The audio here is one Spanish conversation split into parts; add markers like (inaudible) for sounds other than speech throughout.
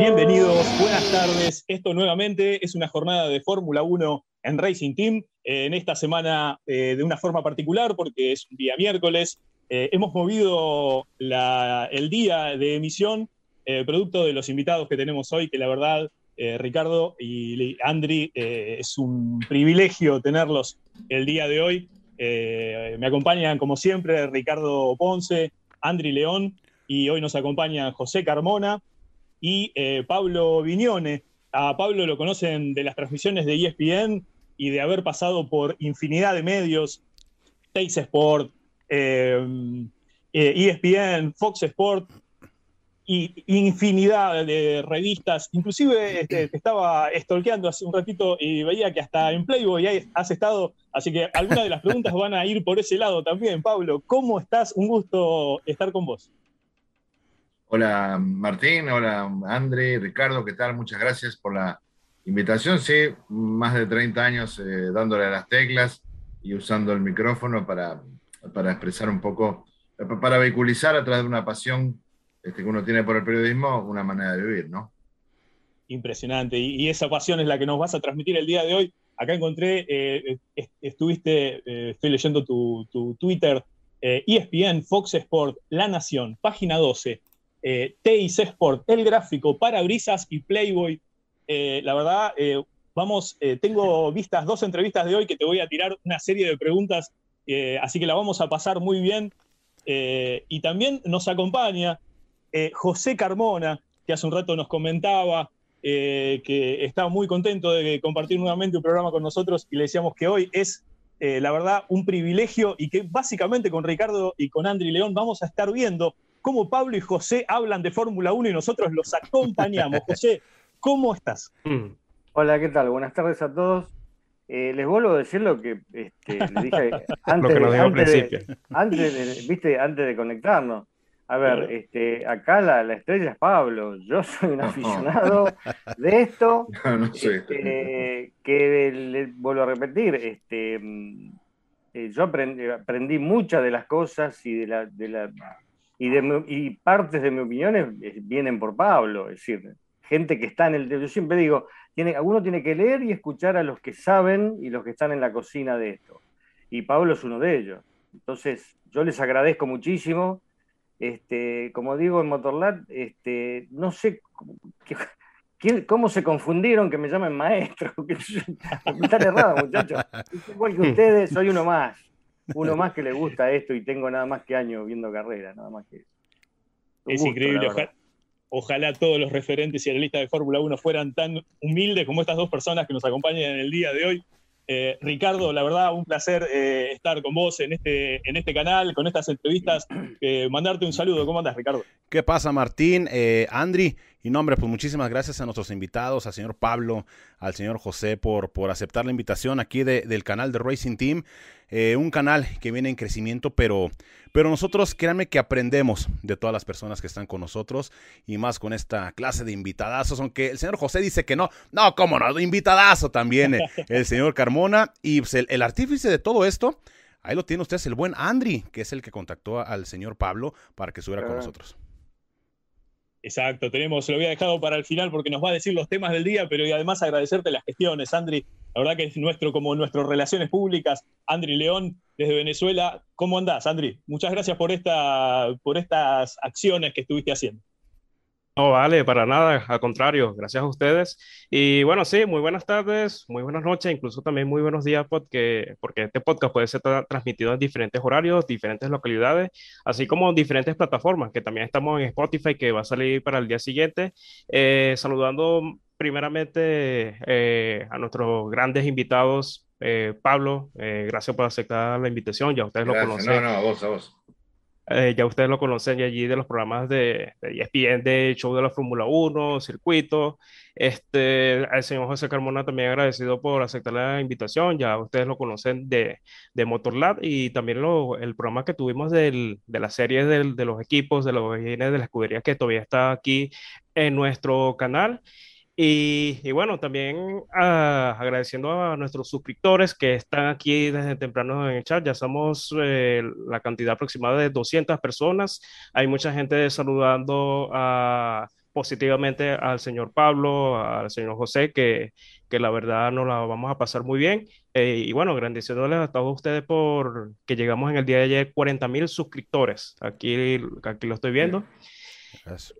Bienvenidos, buenas tardes. Esto nuevamente es una jornada de Fórmula 1 en Racing Team. Eh, en esta semana eh, de una forma particular porque es un día miércoles. Eh, hemos movido el día de emisión producto de los invitados que tenemos hoy, que la verdad, Ricardo y Andri, es un privilegio tenerlos el día de hoy. me acompañan, como siempre, Ricardo Ponce, Andri León y hoy nos acompaña José Carmona y Pablo Viñone. A Pablo lo conocen de las transmisiones de ESPN y de haber pasado por infinidad de medios, Teis Sport, ESPN, eh, e Fox Sport, y infinidad de revistas. Inclusive este, estaba stalkeando hace un ratito y veía que hasta en Playboy has estado, así que algunas de las preguntas van a ir por ese lado también. Pablo, ¿cómo estás? Un gusto estar con vos. Hola Martín, hola André, Ricardo, ¿qué tal? Muchas gracias por la Invitación, sí, más de 30 años eh, dándole a las teclas y usando el micrófono para, para, expresar un poco, para vehiculizar a través de una pasión este, que uno tiene por el periodismo una manera de vivir, ¿no? Impresionante. Y, esa pasión es la que nos vas a transmitir el día de hoy. Acá encontré, eh, estuviste, eh, estoy leyendo tu, Twitter, ESPN, Fox Sport, La Nación, página 12, TIC Sport, El Gráfico, Parabrisas y Playboy eh, la verdad, eh, vamos, eh, tengo vistas dos entrevistas de hoy que te voy a tirar una serie de preguntas, así que la vamos a pasar muy bien. y también nos acompaña José Carmona, que hace un rato nos comentaba que está muy contento de compartir nuevamente un programa con nosotros y le decíamos que hoy es, la verdad, un privilegio y que básicamente con Ricardo y con Andri León vamos a estar viendo cómo Pablo y José hablan de Fórmula 1 y nosotros los acompañamos. (laughs) José, ¿Cómo estás? Mm. Hola, ¿qué tal? Buenas tardes a todos. Eh, les vuelvo a decir lo que este, (laughs) les dije antes, de, antes, ¿viste? antes de conectarnos. A ver, este, acá la, estrella es Pablo. Yo soy un aficionado (laughs) de esto. Este, que le vuelvo a repetir. Este, mm, eh, yo aprendí, muchas de las cosas y de la, de la y, de, y partes de mi opinión eh, vienen por Pablo. Es decir, gente que está en el... Yo siempre digo, tiene, uno tiene que leer y escuchar a los que saben y los que están en la cocina de esto. Y Pablo es uno de ellos. Entonces, yo les agradezco muchísimo. Este, como digo en Motorlat, este, no sé cómo se confundieron que me llamen maestro. (laughs) están errados, muchachos. Igual que (laughs) ustedes, soy uno más. Uno más que le gusta esto y tengo nada más que años viendo carrera, nada más que Es increíble. Ojalá todos los referentes y analistas de Fórmula 1 fueran tan humildes como estas dos personas que nos acompañan en el día de hoy. Eh, Ricardo, la verdad, un placer eh, estar con vos en este, en este canal, con estas entrevistas. (clears throat) Eh, mandarte un saludo. ¿Cómo andas, Ricardo? ¿Qué pasa, Martín? Andri, y nombre, pues muchísimas gracias a nuestros invitados, al señor Pablo, al señor José, por, por aceptar la invitación aquí del canal de Racing Team. un canal que viene en crecimiento, pero, pero nosotros, créanme que aprendemos de todas las personas que están con nosotros y más con esta clase de invitadazos, aunque el señor José dice que no, no, cómo no, invitadazo también el señor Carmona y pues, el, artífice de todo esto. Ahí lo tiene usted, es el buen Andri, que es el que contactó al señor Pablo para que estuviera con nosotros. Exacto, tenemos, lo había dejado para el final porque nos va a decir los temas del día, pero y además agradecerte las gestiones, Andri. La verdad que es nuestro, como nuestras relaciones públicas, Andri León, desde Venezuela. ¿Cómo andás, Andri? Muchas gracias por, por estas acciones que estuviste haciendo. No, vale, para nada, al contrario, gracias a ustedes. Y bueno, sí, muy buenas tardes, muy buenas noches, incluso también muy buenos días, porque, porque este podcast puede ser transmitido en diferentes horarios, diferentes localidades, así como diferentes plataformas, que también estamos en Spotify, que va a salir para el día siguiente. Eh, saludando primeramente eh, a nuestros grandes invitados. Eh, Pablo, gracias por aceptar la invitación, ya ustedes lo conocen. No, no, a vos, a vos. Eh, ya ustedes lo conocen allí de los programas de, de ESPN, de show de la Fórmula 1, circuito. Este, al señor José Carmona también agradecido por aceptar la invitación. Ya ustedes lo conocen de, de Motorlab y también lo, el programa que tuvimos de la serie del, de los equipos, de los de la escudería que todavía está aquí en nuestro canal. Y, bueno, también ah, agradeciendo a nuestros suscriptores que están aquí desde temprano en el chat. Ya somos eh, la cantidad aproximada de 200 personas. Hay mucha gente saludando a positivamente al señor Pablo, al señor José, que, que la verdad nos la vamos a pasar muy bien. Eh, y bueno, agradeciéndoles a todos ustedes por que llegamos en el día de ayer 40 mil suscriptores. Aquí, aquí lo estoy viendo.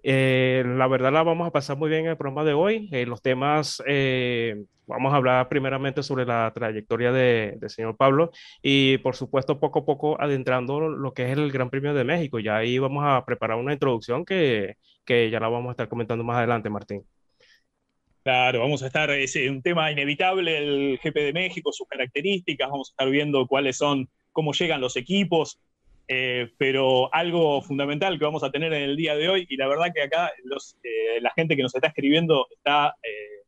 Eh, la verdad la vamos a pasar muy bien en el programa de hoy. Eh, los temas, eh, vamos a hablar primeramente sobre la trayectoria del de señor Pablo y por supuesto poco a poco adentrando lo que es el Gran Premio de México. Ya ahí vamos a preparar una introducción que, que ya la vamos a estar comentando más adelante, Martín. Claro, vamos a estar, es un tema inevitable, el GP de México, sus características, vamos a estar viendo cuáles son, cómo llegan los equipos, eh, pero algo fundamental que vamos a tener en el día de hoy, y la verdad que acá eh, la gente que nos está escribiendo está eh,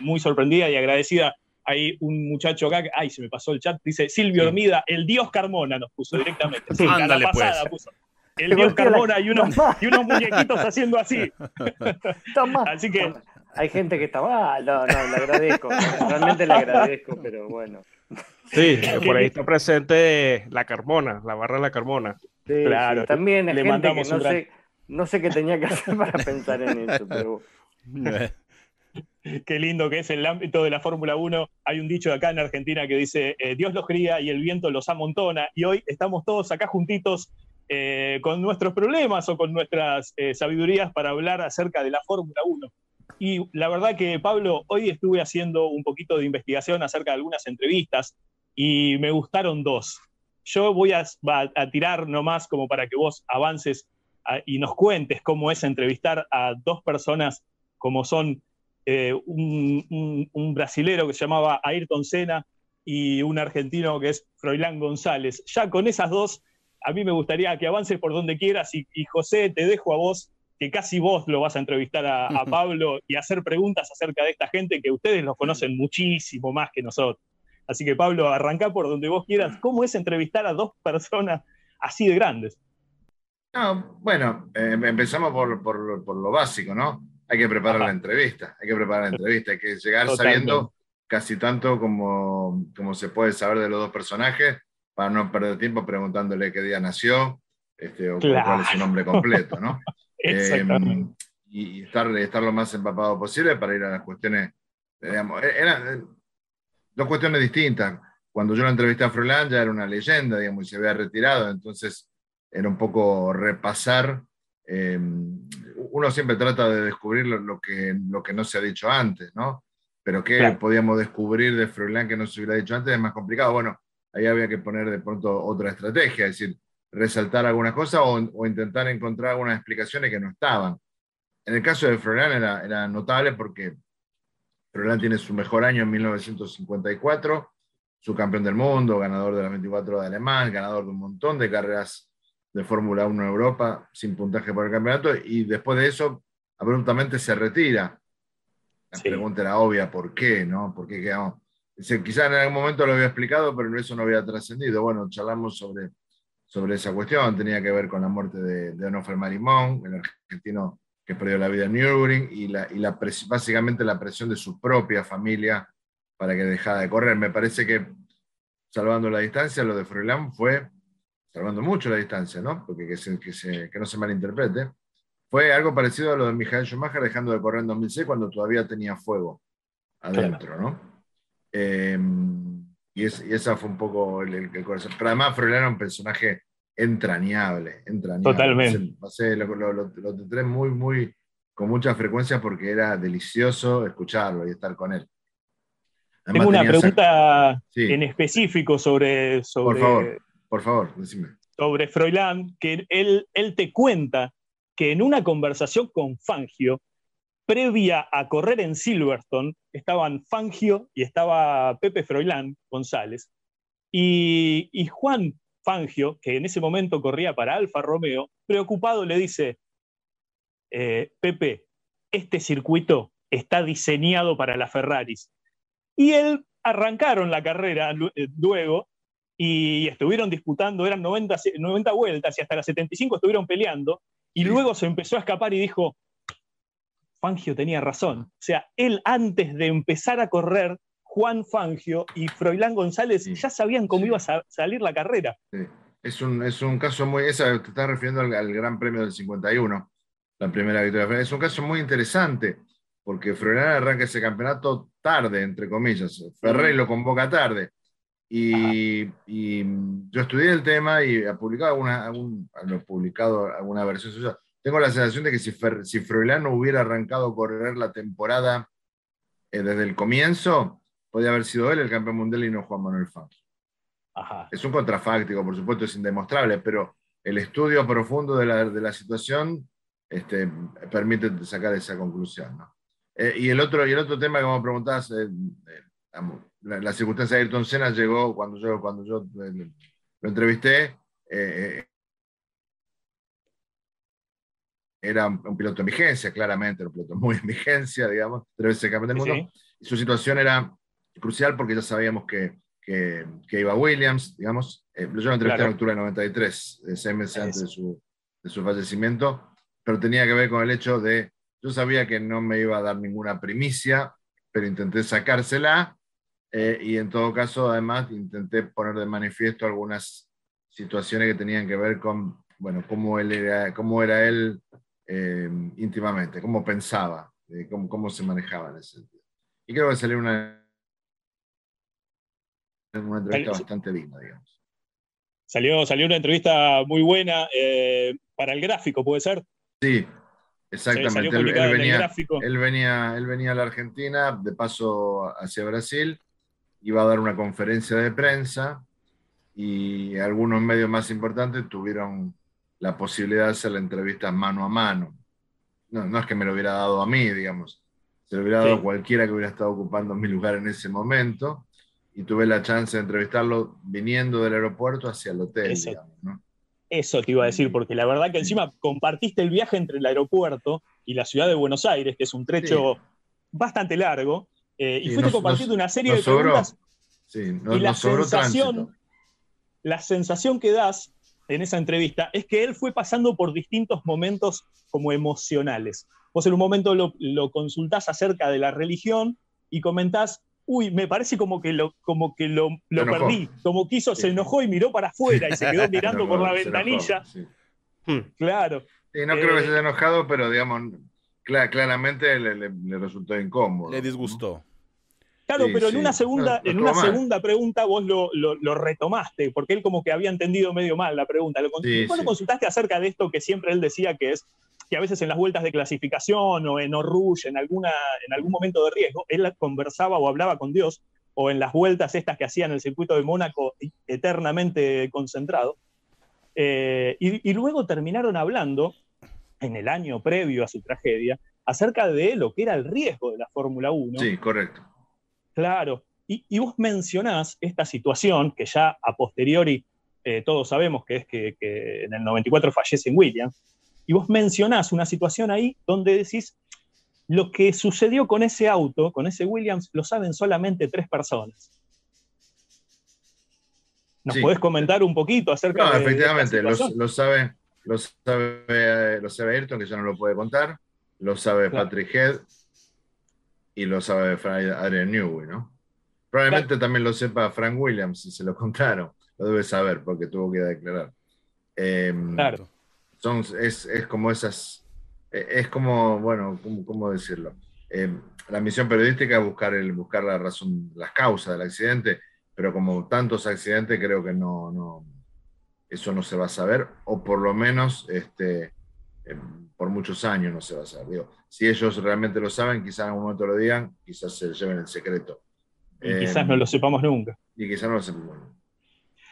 muy sorprendida y agradecida. Hay un muchacho acá, ay, se me pasó el chat, dice Silvio Hormida, el dios Carmona nos puso directamente. Ándale, pues. Puso. El dios Carmona y unos, y unos muñequitos haciendo así. (laughs) Así que hay gente que está mal, no, no, le agradezco, realmente le agradezco, pero bueno. Sí, (laughs) por ahí está presente la Carmona, la barra de la Carmona. Sí, claro. también hay gente que no sé, no sé qué tenía que hacer para pensar en eso, pero... (laughs) Qué lindo que es el ámbito de la Fórmula 1. Hay un dicho acá en Argentina que dice, eh, Dios los cría y el viento los amontona. Y hoy estamos todos acá juntitos eh, con nuestros problemas o con nuestras eh, sabidurías para hablar acerca de la Fórmula 1. Y la verdad que, Pablo, hoy estuve haciendo un poquito de investigación acerca de algunas entrevistas y me gustaron dos. Yo voy a, tirar nomás como para que vos avances y nos cuentes cómo es entrevistar a dos personas como son eh, un, un, brasilero que se llamaba Ayrton Senna y un argentino que es Froilán González. Ya con esas dos, a mí me gustaría que avances por donde quieras y José, te dejo a vos que casi vos lo vas a entrevistar a, (laughs) Pablo y hacer preguntas acerca de esta gente que ustedes los conocen muchísimo más que nosotros. Así que Pablo, arranca por donde vos quieras. ¿Cómo es entrevistar a dos personas así de grandes? bueno, eh, empezamos por, por, lo básico, ¿no? Hay que preparar la entrevista, hay que preparar la entrevista, hay que llegar sabiendo casi tanto como, como se puede saber de los dos personajes para no perder tiempo preguntándole qué día nació este, o cuál es su nombre completo, ¿no? (laughs) Eh, y estar, estar lo más empapado posible para ir a las cuestiones, digamos, e-, eran eh, dos cuestiones distintas. Cuando yo la entrevisté a Froilán ya era una leyenda, digamos, y se había retirado, entonces era un poco repasar. Eh, uno siempre trata de descubrir lo, que, lo que no se ha dicho antes, ¿no? Pero qué podíamos descubrir de Froilán que no se hubiera dicho antes es más complicado. Bueno, ahí había que poner de pronto otra estrategia, es decir, resaltar algunas cosas o, intentar encontrar algunas explicaciones que no estaban. En el caso de Froilán era, era notable porque Froilán tiene su mejor año en 1954, su campeón del mundo, ganador de las 24 de Alemán, ganador de un montón de carreras de Fórmula 1 en Europa sin puntaje por el campeonato y después de eso abruptamente se retira. La pregunta era obvia, ¿por qué? No? ¿Por qué quedamos? Quizás en algún momento lo había explicado, pero eso no había trascendido. Bueno, charlamos sobre sobre esa cuestión. Tenía que ver con la muerte de, de Onofre Marimón, el argentino que perdió la vida en Nürburgring, y, la, y la básicamente la presión de su propia familia para que dejara de correr. Me parece que, salvando la distancia, lo de Froilán fue, salvando mucho la distancia, ¿no? Porque que, se, que, se, que no se malinterprete, fue algo parecido a lo de Michael Schumacher dejando de correr en 2006 cuando todavía tenía fuego adentro, ¿no? Eh, y, es, y esa fue un poco el, corazón. Pero además Froilán era un personaje entrañable, entrañable. Totalmente. Lo, lo, lo, muy, muy, con mucha frecuencia porque era delicioso escucharlo y estar con él. Tengo una pregunta en específico sobre, sobre... Por favor, por favor, decime. Sobre Froilán, que él, él te cuenta que en una conversación con Fangio, previa a correr en Silverstone, estaban Fangio y estaba Pepe Froilán González. Y, Juan Fangio, que en ese momento corría para Alfa Romeo, preocupado le dice, eh, Pepe, este circuito está diseñado para las Ferraris. Y él arrancaron la carrera eh, luego y estuvieron disputando, eran 90, 90 vueltas y hasta las 75 estuvieron peleando. Y luego se empezó a escapar y dijo, Fangio tenía razón. O sea, él antes de empezar a correr, Juan Fangio y Froilán González ya sabían cómo iba a salir la carrera. Es, un, es un caso muy... Esa, te estás refiriendo al, Gran Premio del 51. la primera victoria. Es un caso muy interesante, porque Froilán arranca ese campeonato tarde, entre comillas. Ferrey lo convoca tarde. Y, yo estudié el tema y he publicado alguna, publicado alguna versión suya. Tengo la sensación de que si, si Froilán no hubiera arrancado a correr la temporada eh, desde el comienzo, podría haber sido él el campeón mundial y no Juan Manuel Fangio. Es un contrafáctico, por supuesto, es indemostrable, pero el estudio profundo de la, de la situación este, permite sacar esa conclusión. Eh, y, el otro, y el otro tema que me preguntabas, eh, eh, la, circunstancia de Ayrton Senna llegó cuando yo, cuando yo lo entrevisté. Era un piloto en vigencia, claramente, era un piloto muy en vigencia, digamos, tres veces campeón del mundo. Y su situación era crucial porque ya sabíamos que, que, iba Williams, digamos. yo lo entrevisté en octubre de 93, seis meses antes de su, de su fallecimiento pero tenía que ver con el hecho de, yo sabía que no me iba a dar ninguna primicia, pero intenté sacársela eh, y en todo caso, además, intenté poner de manifiesto algunas situaciones que tenían que ver con, bueno, cómo, él era, cómo era él eh, íntimamente, cómo pensaba, eh, cómo, cómo, se manejaba en ese sentido. Y creo que salió una, una entrevista bastante digna, digamos. Salió, salió una entrevista muy buena para el gráfico, ¿puede ser? Sí, exactamente. Él, venía, él, venía, él venía a la Argentina, de paso hacia Brasil, iba a dar una conferencia de prensa y algunos medios más importantes tuvieron la posibilidad de hacer la entrevista mano a mano. No, no es que me lo hubiera dado a mí, digamos, se lo hubiera dado a cualquiera que hubiera estado ocupando mi lugar en ese momento y tuve la chance de entrevistarlo viniendo del aeropuerto hacia el hotel. Digamos, ¿no? Eso te iba a decir, porque la verdad que encima compartiste el viaje entre el aeropuerto y la ciudad de Buenos Aires, que es un trecho bastante largo, eh, y fuiste compartiendo una serie de preguntas. y la sensación, la sensación que das en esa entrevista es que él fue pasando por distintos momentos como emocionales. Vos en un momento lo, lo consultás acerca de la religión y comentás uy, me parece como que lo, como que lo, perdí, como quiso, se enojó y miró para afuera y se quedó (laughs) mirando por la ventanilla. Hmm. Claro. no creo que se haya enojado, pero digamos, claramente le, resultó incómodo. Le disgustó. Claro, pero en una segunda, en una segunda pregunta vos lo, retomaste, porque él como que había entendido medio mal la pregunta. Lo, lo consultaste acerca de esto que siempre él decía que es que a veces en las vueltas de clasificación o en Oruge, en, alguna, en algún momento de riesgo, él conversaba o hablaba con Dios, o en las vueltas estas que hacía en el circuito de Mónaco, eternamente concentrado. Eh, y, luego terminaron hablando, en el año previo a su tragedia, acerca de lo que era el riesgo de la Fórmula 1. Sí, correcto. Claro. Y, vos mencionás esta situación que ya a posteriori eh, todos sabemos que es que, que, en el 94 fallece en Williams, y vos mencionás una situación ahí donde decís, lo que sucedió con ese auto, con ese Williams, lo saben solamente tres personas. ¿Nos podés comentar un poquito acerca no, efectivamente, lo, sabe, lo, sabe, lo sabe Ayrton, que ya no lo puede contar, lo sabe Patrick Head y lo sabe Adrian Newey, ¿no? Probablemente también lo sepa Frank Williams, si se lo (laughs) contaron. Lo debe saber porque tuvo que declarar. Em, claro es, como esas, e, es como, bueno, ¿cómo, decirlo? Eh, la misión periodística es buscar, el, buscar la razón, las causas del accidente, pero como tantos accidentes creo que no, no eso no se va a saber, o por lo menos este, por muchos años no se va a saber. Digo, si ellos realmente lo saben, quizás en algún momento lo digan, quizás se lleven el secreto. Y quizás no lo sepamos nunca. Y quizás no lo sepamos nunca.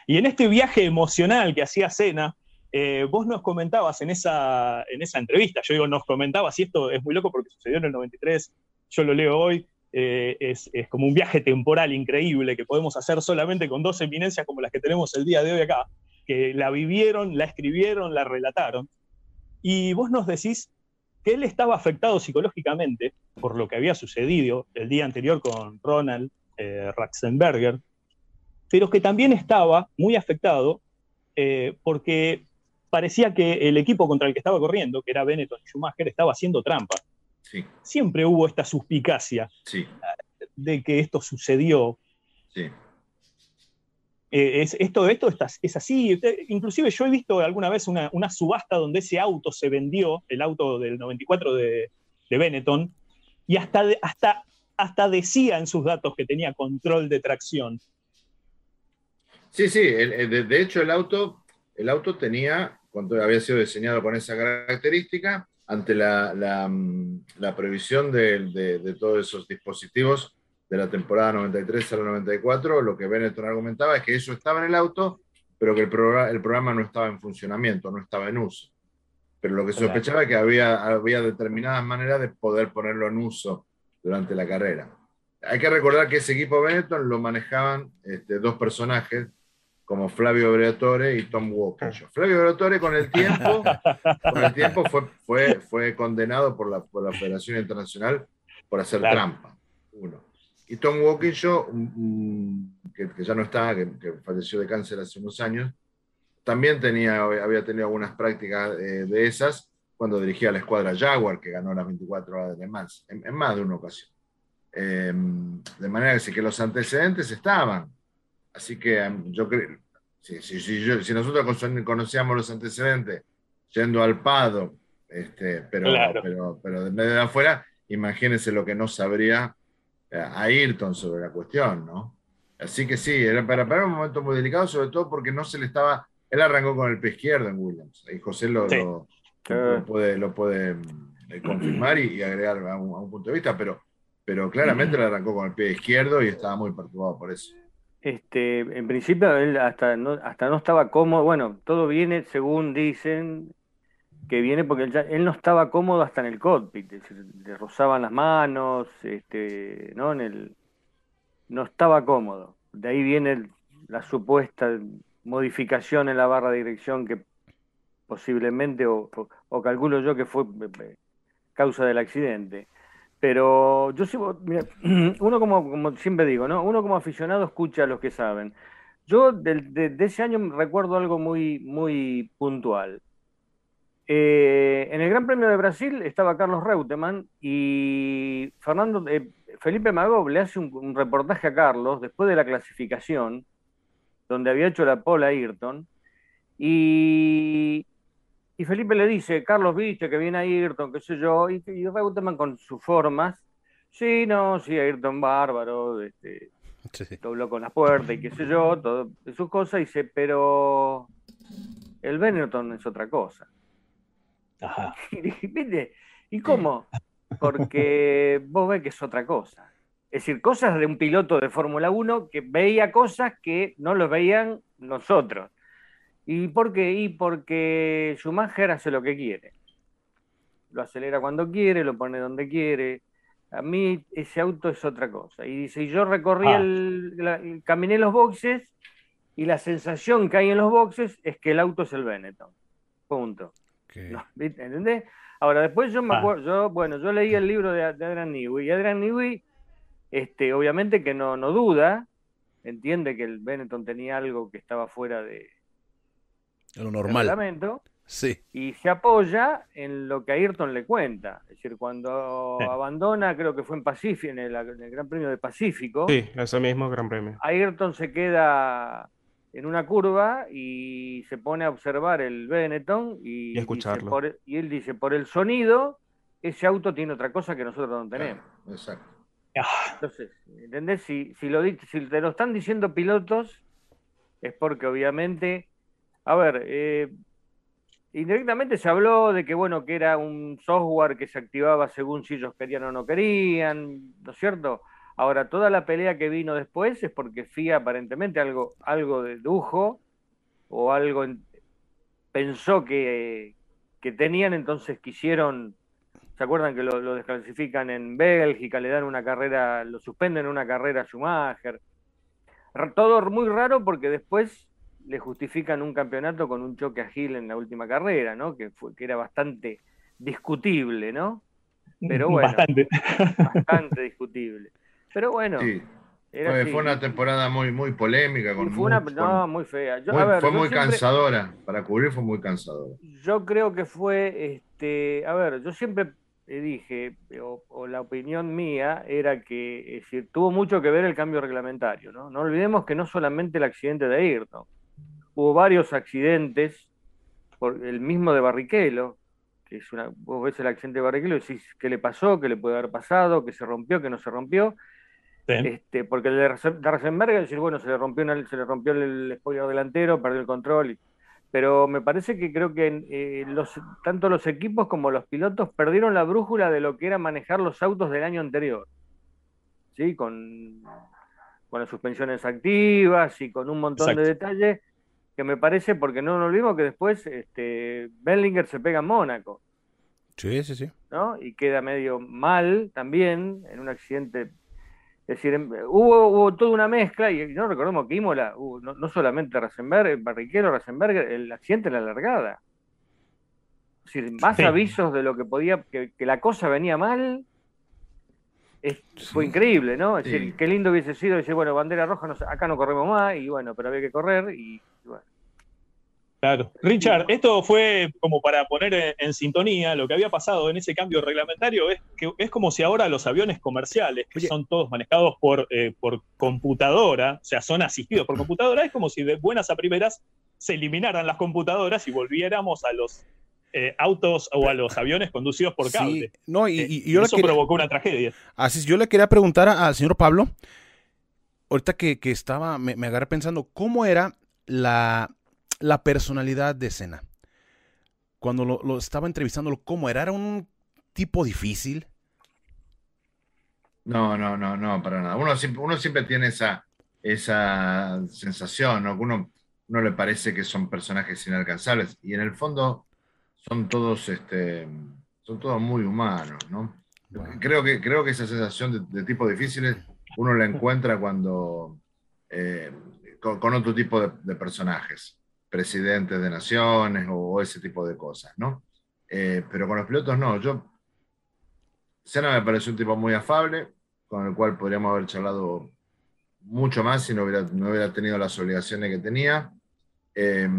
Y en este viaje emocional que hacía Cena, eh, vos nos comentabas en esa, en esa entrevista, yo digo, nos comentabas, y esto es muy loco porque sucedió en el 93, yo lo leo hoy, eh, es, como un viaje temporal increíble que podemos hacer solamente con dos eminencias como las que tenemos el día de hoy acá, que la vivieron, la escribieron, la relataron. Y vos nos decís que él estaba afectado psicológicamente por lo que había sucedido el día anterior con Ronald eh, Ratzenberger, pero que también estaba muy afectado porque parecía que el equipo contra el que estaba corriendo, que era Benetton y Schumacher, estaba haciendo trampa. Siempre hubo esta suspicacia de que esto sucedió. Eh, es, esto, esto es así. Inclusive yo he visto alguna vez una, subasta donde ese auto se vendió, el auto del 94 de, Benetton, y hasta, hasta, hasta decía en sus datos que tenía control de tracción. Sí, sí, de, hecho el auto, el auto tenía, cuando había sido diseñado con esa característica, ante la, la, mm, previsión de, todos esos dispositivos, de la temporada 93 a la 94, lo que Benetton argumentaba es que eso estaba en el auto, pero que el, programa, el programa no estaba en funcionamiento, no estaba en uso. Pero lo que sospechaba es que había, había determinadas maneras de poder ponerlo en uso durante la carrera. Hay que recordar que ese equipo Benetton lo manejaban este, dos personajes, como Flavio Briatore y Tom Walker. (laughs) Flavio Briatore con el tiempo, con el tiempo fue, fue, fue condenado por la, por la Federación Internacional por hacer trampa. Uno. Y Tom Walkinshaw, que, que, ya no está, que, falleció de cáncer hace unos años, también tenía, había tenido algunas prácticas eh, de esas cuando dirigía la escuadra Jaguar, que ganó las 24 horas de Le Mans, en, más de una ocasión. Em, de manera que, que los antecedentes estaban. Así que em, yo creo, si, si, si, nosotros conocíamos los antecedentes yendo al Pado, este, pero, pero, pero de medio de afuera, imagínense lo que no sabría a Ayrton sobre la cuestión, ¿no? Así que sí, era para, para un momento muy delicado, sobre todo porque no se le estaba. Él arrancó con el pie izquierdo en Williams, y José lo, puede, lo puede eh, confirmar y, agregar a un, punto de vista, pero, pero claramente le arrancó con el pie izquierdo y estaba muy perturbado por eso. Este, en principio él hasta no, hasta no estaba cómodo, bueno, todo viene según dicen, que viene porque él, no estaba cómodo hasta en el cockpit, le rozaban las manos, este, ¿no? En no estaba cómodo. De ahí viene la supuesta modificación en la barra de dirección que posiblemente, o, calculo yo que fue eh, eh, causa del accidente. Pero yo (clears throat) uno como, como siempre digo, ¿no? Uno como aficionado escucha a los que saben. Yo de, de ese año recuerdo algo muy, muy puntual. Eh, en el Gran Premio de Brasil estaba Carlos Reutemann y Fernando, eh, Felipe Magov le hace un, reportaje a Carlos después de la clasificación, donde había hecho la pola Ayrton, y, y, Felipe le dice, Carlos, viste que viene Ayrton, qué sé yo, y, Reutemann con sus formas, sí, no, sí, Ayrton bárbaro, este, dobló con la puerta y qué sé yo, todo, sus cosas, y dice, pero el Benetton es otra cosa. (laughs) Y, cómo? (laughs) Porque vos ves que es otra cosa. Es decir, cosas de un piloto de Fórmula 1 que veía cosas que no los veían nosotros. ¿Y por qué? Y porque Schumacher hace lo que quiere. Lo acelera cuando quiere, lo pone donde quiere. A mí ese auto es otra cosa. Y dice, y yo recorrí ah. el, caminé los boxes y la sensación que hay en los boxes es que el auto es el Benetton. Punto. ¿Entendés? Ahora, después yo me ah. acuerdo, yo, bueno, yo leí el libro de, Adrian Newey y Adrian Newey, este, obviamente que no, no duda, entiende que el Benetton tenía algo que estaba fuera de lo normal. Sí. Y se apoya en lo que Ayrton le cuenta. Es decir, cuando abandona, creo que fue en Pacífico, en el, en el, Gran Premio de Pacífico. Sí, ese mismo Gran Premio. Ayrton se queda en una curva y se pone a observar el Benetton y, escucharlo. y él dice, por el sonido, ese auto tiene otra cosa que nosotros no tenemos. exacto. Entonces, ¿entendés? Si, si, lo, si te lo están diciendo pilotos, es porque obviamente, a ver, eh, indirectamente se habló de que, bueno, que era un software que se activaba según si ellos querían o no querían, ¿no es cierto? Ahora, toda la pelea que vino después es porque FIA aparentemente algo, algo de lujo o algo pensó que, tenían, entonces quisieron, ¿se acuerdan que lo, desclasifican en Bélgica, le dan una carrera, lo suspenden una carrera a Schumacher? Todo muy raro porque después le justifican un campeonato con un choque a Gil en la última carrera, ¿no? Que, fue, que era bastante discutible, ¿no? Pero (laughs) bueno, bastante, bastante discutible. Pero bueno. fue, una temporada muy, muy polémica. Con fue una, no, muy fea. fue muy cansadora. Para cubrir fue muy cansadora. Yo creo que fue, este, a ver, yo siempre eh, dije, o, la opinión mía era que tuvo mucho que ver el cambio reglamentario. ¿no? no olvidemos que no solamente el accidente de Ayrton, hubo varios accidentes, por el mismo de Barrichello, que es una, vos ves el accidente de Barrichello y decís qué le pasó, qué le puede haber pasado, qué se rompió, qué no se rompió. Este, porque el de Rasenberger, decir, bueno, se le rompió, se le rompió el spoiler delantero, perdió el control. Y, pero me parece que creo que eh, los, tanto los equipos como los pilotos perdieron la brújula de lo que era manejar los autos del año anterior. ¿Sí? Con, con las suspensiones activas y con un montón de detalles que me parece, porque no nos olvidemos que después este, Bellinger se pega en Mónaco. Sí, sí, sí. ¿no? Y queda medio mal también en un accidente es decir, em, hubo, hubo, toda una mezcla, y no recordemos que Imola, no, solamente Rasenberg, Barriquero, Rasenberg, el accidente en la largada. Es decir, más avisos de lo que podía, que, la cosa venía mal. fue increíble, ¿no? Es decir, qué lindo hubiese sido decir, bueno, bandera roja, acá no corremos más, y bueno, pero había que correr, y. Claro. Richard, esto fue como para poner en, sintonía lo que había pasado en ese cambio reglamentario. Es que es como si ahora los aviones comerciales, que son todos manejados por, eh, por computadora, o sea, son asistidos por computadora, es como si de buenas a primeras se eliminaran las computadoras y volviéramos a los eh, autos o a los aviones conducidos por cable. no, y, eh, eso provocó una tragedia. Así yo le quería preguntar al señor Pablo, ahorita que, estaba, me, me agarré pensando, ¿cómo era la la personalidad de Cena. Cuando lo, estaba entrevistándolo, ¿cómo era? ¿Era un tipo difícil? No, no, no, no, para nada. Uno siempre, uno siempre tiene esa, esa sensación, ¿no? Uno no le parece que son personajes inalcanzables y en el fondo son todos, este, son todos muy humanos, ¿no? Creo, que, creo que esa sensación de, tipo difíciles uno la encuentra cuando eh, con, otro tipo de personajes presidentes de naciones o, ese tipo de cosas, ¿no? Eh, pero con los pilotos no, yo... Senna me pareció un tipo muy afable, con el cual podríamos haber charlado mucho más si no hubiera, no hubiera tenido las obligaciones que tenía. Eh,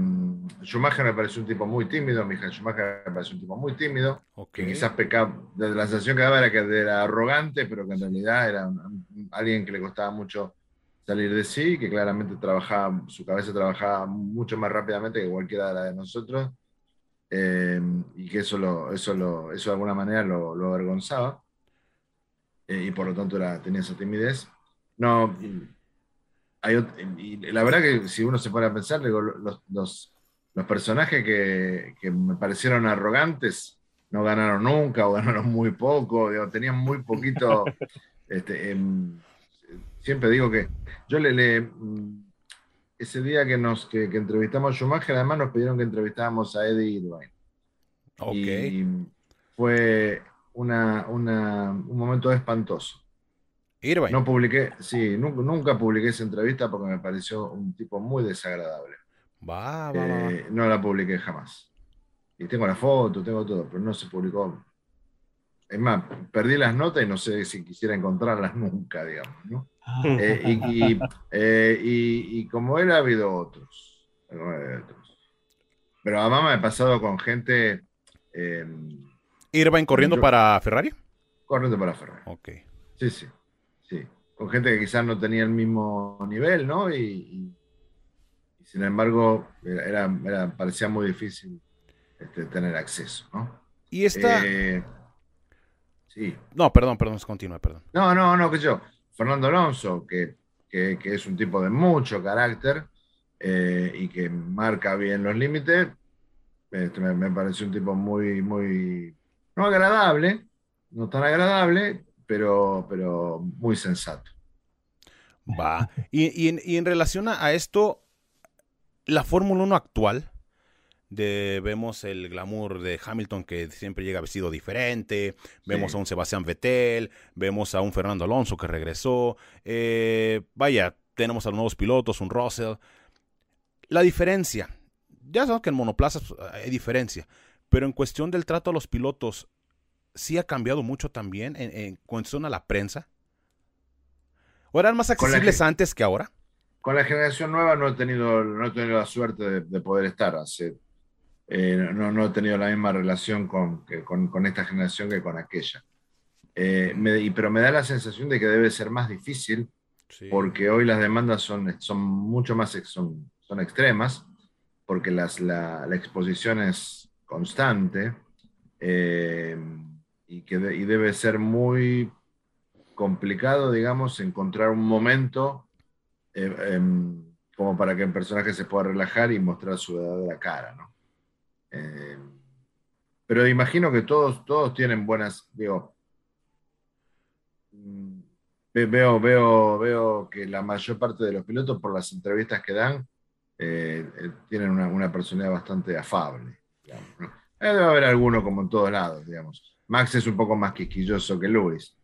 Schumacher me pareció un tipo muy tímido, Michael Schumacher me pareció un tipo muy tímido, que quizás pecaba, la sensación que daba era que era arrogante, pero que en realidad era alguien que le costaba mucho salir de sí, que claramente trabajaba, su cabeza trabajaba mucho más rápidamente que cualquiera de la de nosotros, eh, y que eso, lo, eso, lo, eso de alguna manera lo, lo avergonzaba, eh, y por lo tanto era, tenía esa timidez. No, hay, y la verdad que si uno se pone a pensar, digo, los, los, los, personajes que, que, me parecieron arrogantes no ganaron nunca o ganaron muy poco, digo, tenían muy poquito... (laughs) Este, em, siempre digo que yo le, le mm, ese día que nos que, entrevistamos a Schumacher, además nos pidieron que entrevistáramos a Eddie Irvine. Y fue una, un momento espantoso. Irvine. No publiqué, sí, nunca, publiqué esa entrevista porque me pareció un tipo muy desagradable. Va, eh, no la publiqué jamás. Y tengo la foto, tengo todo, pero no se publicó. Es más, perdí las notas y no sé si quisiera encontrarlas nunca, digamos, ¿no? Eh, eh, y, como él ha habido otros, Pero además me ha pasado con gente. Eh, ¿Irvine corriendo para Ferrari? Corriendo para Ferrari. Ok. Sí, sí. Sí. Con gente que quizás no tenía el mismo nivel, ¿no? Y, sin embargo, era, parecía muy difícil este, tener acceso, ¿no? Y esta. Sí. No, perdón, perdón, continúa, perdón. No, no, no, que yo. Fernando Alonso, que, es un tipo de mucho carácter eh, y que marca bien los límites, este, me, parece un tipo muy, muy, no agradable, no tan agradable, pero, pero muy sensato. Va. Y, en, relación a esto, la Fórmula 1 actual, vemos el glamour de Hamilton que siempre llega vestido diferente, vemos a un Sebastián Vettel, vemos a un Fernando Alonso que regresó, eh, vaya, tenemos a los nuevos pilotos, un Russell. La diferencia, ya sabemos que en monoplazas pues, hay diferencia, pero en cuestión del trato a los pilotos, sí ha cambiado mucho también en, cuestión a la prensa. ¿O eran más accesibles antes que ahora? Con la generación nueva no he tenido, no he tenido la suerte de, de poder estar. Hace eh, no, no, he tenido la misma relación con, con, esta generación que con aquella. Eh, pero me da la sensación de que debe ser más difícil porque hoy las demandas son, son mucho más son, son extremas, porque las, la, la, exposición es constante eh, y, que y debe ser muy complicado, digamos, encontrar un momento em, como para que el personaje se pueda relajar y mostrar su verdadera cara, ¿no? Eh, pero imagino que todos, todos tienen buenas, digo, mm, veo, veo, veo que la mayor parte de los pilotos, por las entrevistas que dan, eh, eh, tienen una, personalidad bastante afable. debe haber alguno como en todos lados, digamos. Max es un poco más quisquilloso que Luis.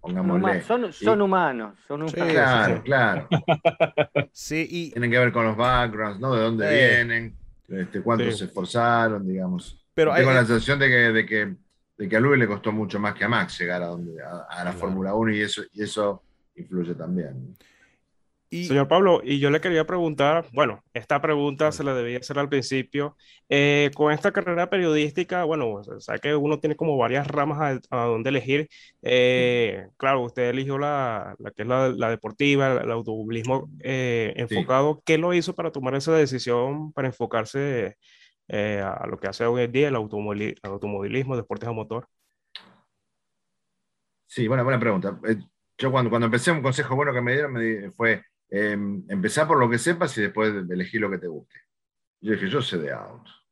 Pongámosle. Son, son humanos, son humanos. claro, claro. (laughs) Sí, y... Tienen que ver con los backgrounds, ¿no? De dónde vienen este, cuántos se esforzaron, digamos. Pero Tengo la sensación de que, de, que, de que a Luis le costó mucho más que a Max llegar a, donde, a, la Fórmula 1 y eso, y eso influye también. Señor Pablo, y yo le quería preguntar, bueno, esta pregunta se la debía hacer al principio. Eh, con esta carrera periodística, bueno, o sea que uno tiene como varias ramas a, donde elegir. Eh, claro, usted eligió la, la que es la, la deportiva, el, automovilismo eh, enfocado. ¿Qué lo hizo para tomar esa decisión, para enfocarse a lo que hace hoy en día el, automovilismo, el automovilismo, deportes a motor? Sí, buena, buena pregunta. Yo cuando, cuando empecé, un consejo bueno que me dieron me fue eh, empezar por lo que sepas y después elegir lo que te guste. Yo dije, yo sé de autos.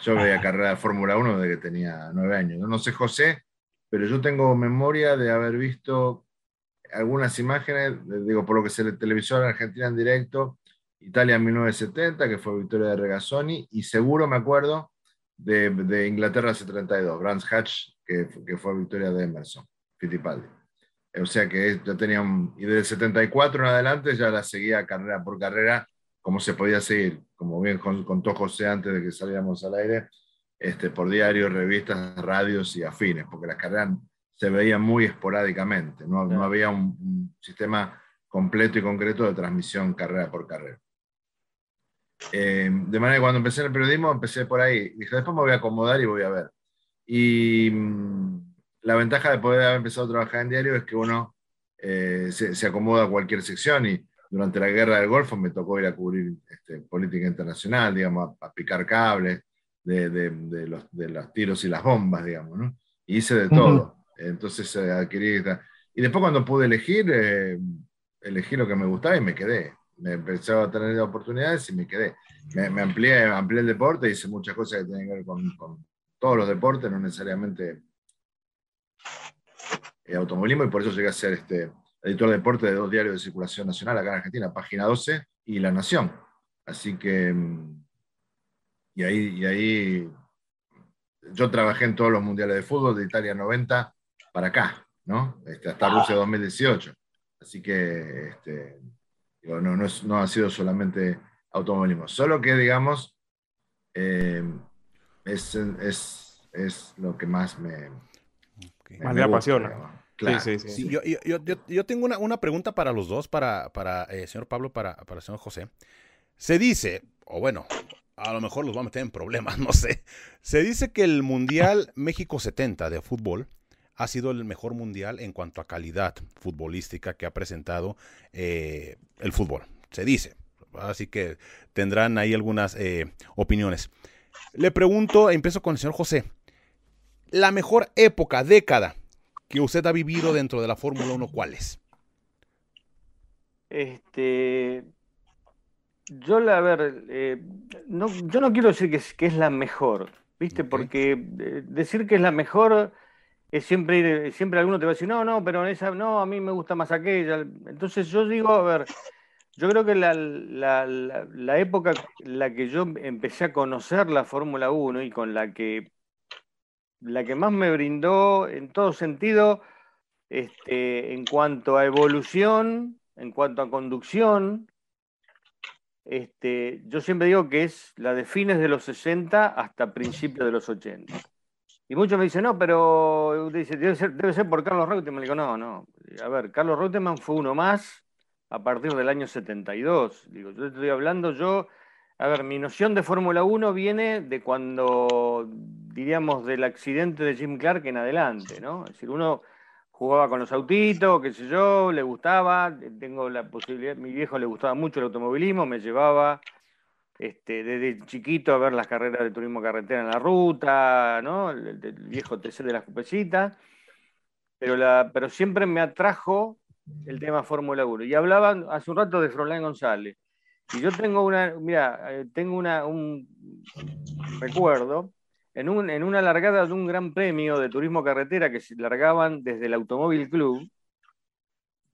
Yo veía carrera de Fórmula 1 desde que tenía nueve años. No, no sé José, pero yo tengo memoria de haber visto algunas imágenes, digo, por lo que se le televisó en Argentina en directo, Italia en 1970, que fue victoria de Regazzoni, y seguro me acuerdo de, de Inglaterra 72, Brands Hatch, que, que, fue victoria de Emerson, Fittipaldi. O sea que ya tenía un, y desde el 74 en adelante ya la seguía carrera por carrera, como se podía seguir, como bien contó José antes de que saliéramos al aire, este, por diarios, revistas, radios y afines, porque las carreras se veían muy esporádicamente, no, no había un, sistema completo y concreto de transmisión carrera por carrera. Eh, de manera que cuando empecé en el periodismo, empecé por ahí. Dije, después me voy a acomodar y voy a ver. Y mm, la ventaja de poder haber empezado a trabajar en diario es que uno eh, se, acomoda a cualquier sección y durante la guerra del Golfo me tocó ir a cubrir este, política internacional, digamos, a, picar cables de, los, tiros y las bombas, digamos, ¿no? Y hice de todo. Entonces eh, adquirí... Y después cuando pude elegir, eh, elegí lo que me gustaba y me quedé. Me empezaba a tener oportunidades y me quedé. Me, amplié, amplié el deporte, hice muchas cosas que tienen que ver con, con todos los deportes, no necesariamente eh, automovilismo y por eso llegué a ser este, editor de deporte de dos diarios de circulación nacional acá en Argentina, Página 12 y La Nación. Así que, mm, y ahí, y ahí yo trabajé en todos los mundiales de fútbol de Italia 90 para acá, ¿no? Este, hasta Rusia 2018. Así que este, no, no, no, ha sido solamente automovilismo, solo que, digamos, eh, es, es, es lo que más me, más le apasiona. Yo, tengo una, pregunta para los dos, para, para el eh, señor Pablo, para, para el señor José. Se dice, o bueno, a lo mejor los va a meter en problemas, (laughs) no sé. Se dice que el Mundial México 70 de fútbol ha sido el mejor mundial en cuanto a calidad futbolística que ha presentado eh, el fútbol. Se dice. Así que tendrán ahí algunas eh, opiniones. Le pregunto, empiezo con el señor José la mejor época, década que usted ha vivido dentro de la Fórmula 1, ¿cuál es? Este, yo la, a ver, eh, no, yo no quiero decir que es, que es la mejor, ¿viste? Porque eh, decir que es la mejor es siempre, siempre alguno te va a decir, no, no, pero esa, no, a mí me gusta más aquella. Entonces yo digo, a ver, yo creo que la, la, la, la época en la que yo empecé a conocer la Fórmula 1 y con la que la que más me brindó en todo sentido, este, en cuanto a evolución, en cuanto a conducción. Este, yo siempre digo que es la de fines de los 60 hasta principios de los 80. Y muchos me dicen, no, pero dice, debe, ser, por Carlos Reutemann. Le digo, no, no. A ver, Carlos Reutemann fue uno más a partir del año 72. Digo, yo estoy hablando, yo A ver, mi noción de Fórmula 1 viene de cuando, diríamos, del accidente de Jim Clark en adelante, ¿no? Es decir, uno jugaba con los autitos, qué sé yo, le gustaba, tengo la posibilidad, mi viejo le gustaba mucho el automovilismo, me llevaba este, desde chiquito a ver las carreras de turismo carretera en la ruta, ¿no? El, viejo TC de las cupecitas, pero, la, pero siempre me atrajo el tema Fórmula 1. Y hablaban hace un rato de Froilán González. Y yo tengo una, mira, eh, tengo una, un recuerdo en, un, en una largada de un gran premio de turismo carretera que se largaban desde el Automóvil Club.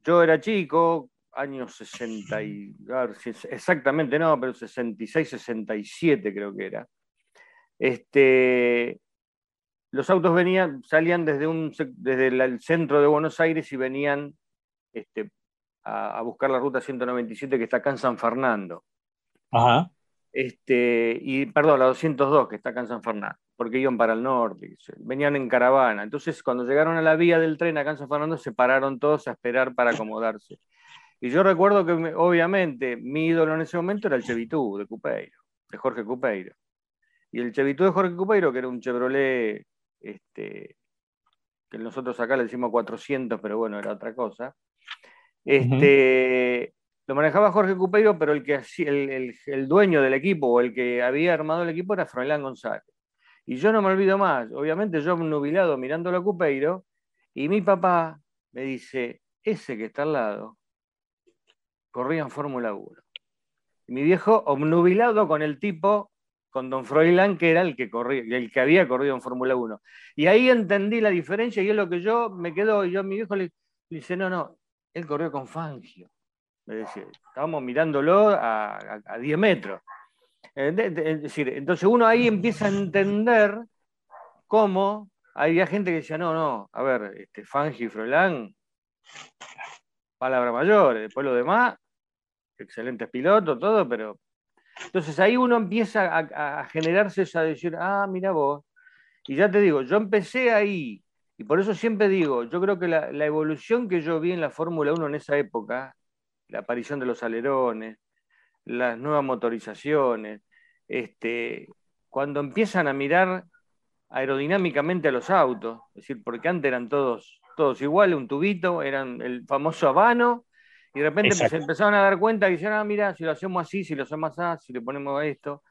Yo era chico, años 60 y, exactamente no, pero 66, 67 creo que era. Este, los autos venían, salían desde, un, desde el centro de Buenos Aires y venían este, a, a, buscar la ruta 197 que está acá en San Fernando. Ajá. Este, y perdón, la 202 que está acá en San Fernando porque iban para el norte, venían en caravana. Entonces, cuando llegaron a la vía del tren acá en San Fernando, se pararon todos a esperar para acomodarse. Y yo recuerdo que, obviamente, mi ídolo en ese momento era el Chevitú de Cupeiro, de Jorge Cupeiro. Y el Chevitú de Jorge Cupeiro, que era un Chevrolet, este, que nosotros acá le decimos 400, pero bueno, era otra cosa. Este, Lo manejaba Jorge Cupeiro, pero el, que, el, el, el dueño del equipo o el que había armado el equipo era Froilán González. Y yo no me olvido más, obviamente yo nubilado mirando a Cupeiro, y mi papá me dice, ese que está al lado, corría en Fórmula 1. Y mi viejo obnubilado con el tipo, con Don Froilán, que era el que, corría, el que había corrido en Fórmula 1. Y ahí entendí la diferencia y es lo que yo me quedo, y yo a mi viejo le, dice, no, no, él corrió con Fangio. Me decía, estábamos mirándolo a 10 metros. Es decir, entonces uno ahí empieza a entender cómo había gente que decía, no, no, a ver, este, Fangi y Froilán, palabra mayor, después lo demás, excelentes pilotos, todo, pero... Entonces ahí uno empieza a, generarse esa decir, ah, mira vos, y ya te digo, yo empecé ahí, y por eso siempre digo, yo creo que la, la evolución que yo vi en la Fórmula 1 en esa época, la aparición de los alerones, las nuevas motorizaciones, este, cuando empiezan a mirar aerodinámicamente a los autos, es decir, porque antes eran todos, todos iguales, un tubito, eran el famoso habano, y de repente se empezaron a dar cuenta y dijeron, ah, mira, si lo hacemos así, si lo hacemos así, si le ponemos esto.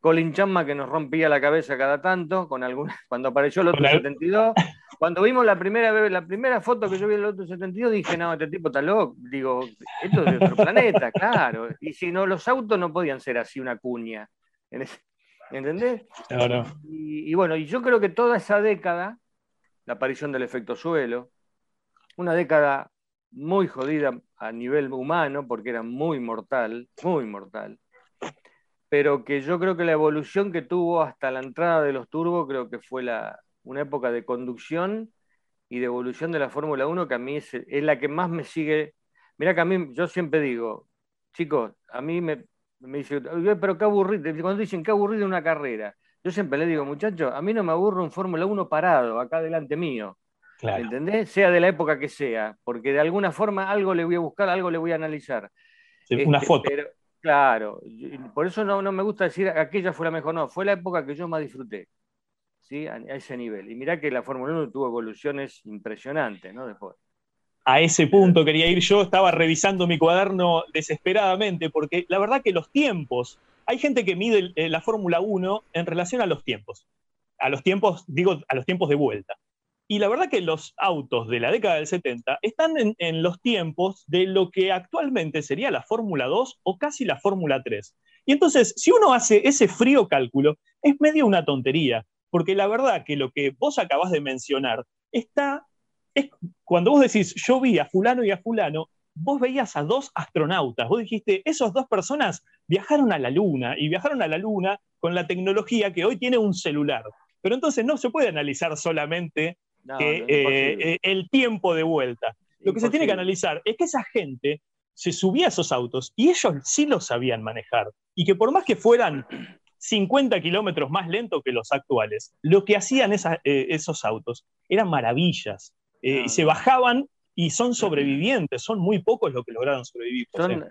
Colin Chamba que nos rompía la cabeza cada tanto, con alguna, (laughs) cuando apareció el otro 72. Cuando vimos la primera la primera foto que yo vi del otro 72, dije, no, este tipo está loco. Digo, esto es de otro planeta, (laughs) claro. Y si no, los autos no podían ser así una cuña. ¿Entendés? Claro. Y, y, bueno, y yo creo que toda esa década, la aparición del efecto suelo, una década muy jodida a nivel humano, porque era muy mortal, muy mortal, pero que yo creo que la evolución que tuvo hasta la entrada de los turbos, creo que fue la, una época de conducción y de evolución de la Fórmula 1 que a mí es, es, la que más me sigue. Mira que a mí, yo siempre digo, chicos, a mí me, me dice, pero qué aburrido, cuando dicen qué aburrido una carrera, yo siempre le digo, muchachos, a mí no me aburre un Fórmula 1 parado, acá delante mío. Claro. ¿Entendés? Sea de la época que sea, porque de alguna forma algo le voy a buscar, algo le voy a analizar. Sí, una este, foto. Pero, claro, por eso no, no, me gusta decir aquella fue la mejor, no, fue la época que yo más disfruté, ¿sí? a, ese nivel. Y mirá que la Fórmula 1 tuvo evoluciones impresionantes, ¿no? Después a ese punto quería ir yo, estaba revisando mi cuaderno desesperadamente, porque la verdad que los tiempos, hay gente que mide la Fórmula 1 en relación a los tiempos, a los tiempos, digo, a los tiempos de vuelta. Y la verdad que los autos de la década del 70 están en, los tiempos de lo que actualmente sería la Fórmula 2 o casi la Fórmula 3. Y entonces, si uno hace ese frío cálculo, es medio una tontería, porque la verdad que lo que vos acabás de mencionar está es, cuando vos decís, yo vi a fulano y a fulano, vos veías a dos astronautas, vos dijiste, esas dos personas viajaron a la Luna y viajaron a la Luna con la tecnología que hoy tiene un celular. Pero entonces no se puede analizar solamente no, que, no eh, eh, el tiempo de vuelta. Lo que se tiene que analizar es que esa gente se subía a esos autos y ellos sí los sabían manejar. Y que por más que fueran 50 kilómetros más lentos que los actuales, lo que hacían esa, eh, esos autos eran maravillas. Eh, se bajaban y son sobrevivientes, son muy pocos los que lograron sobrevivir.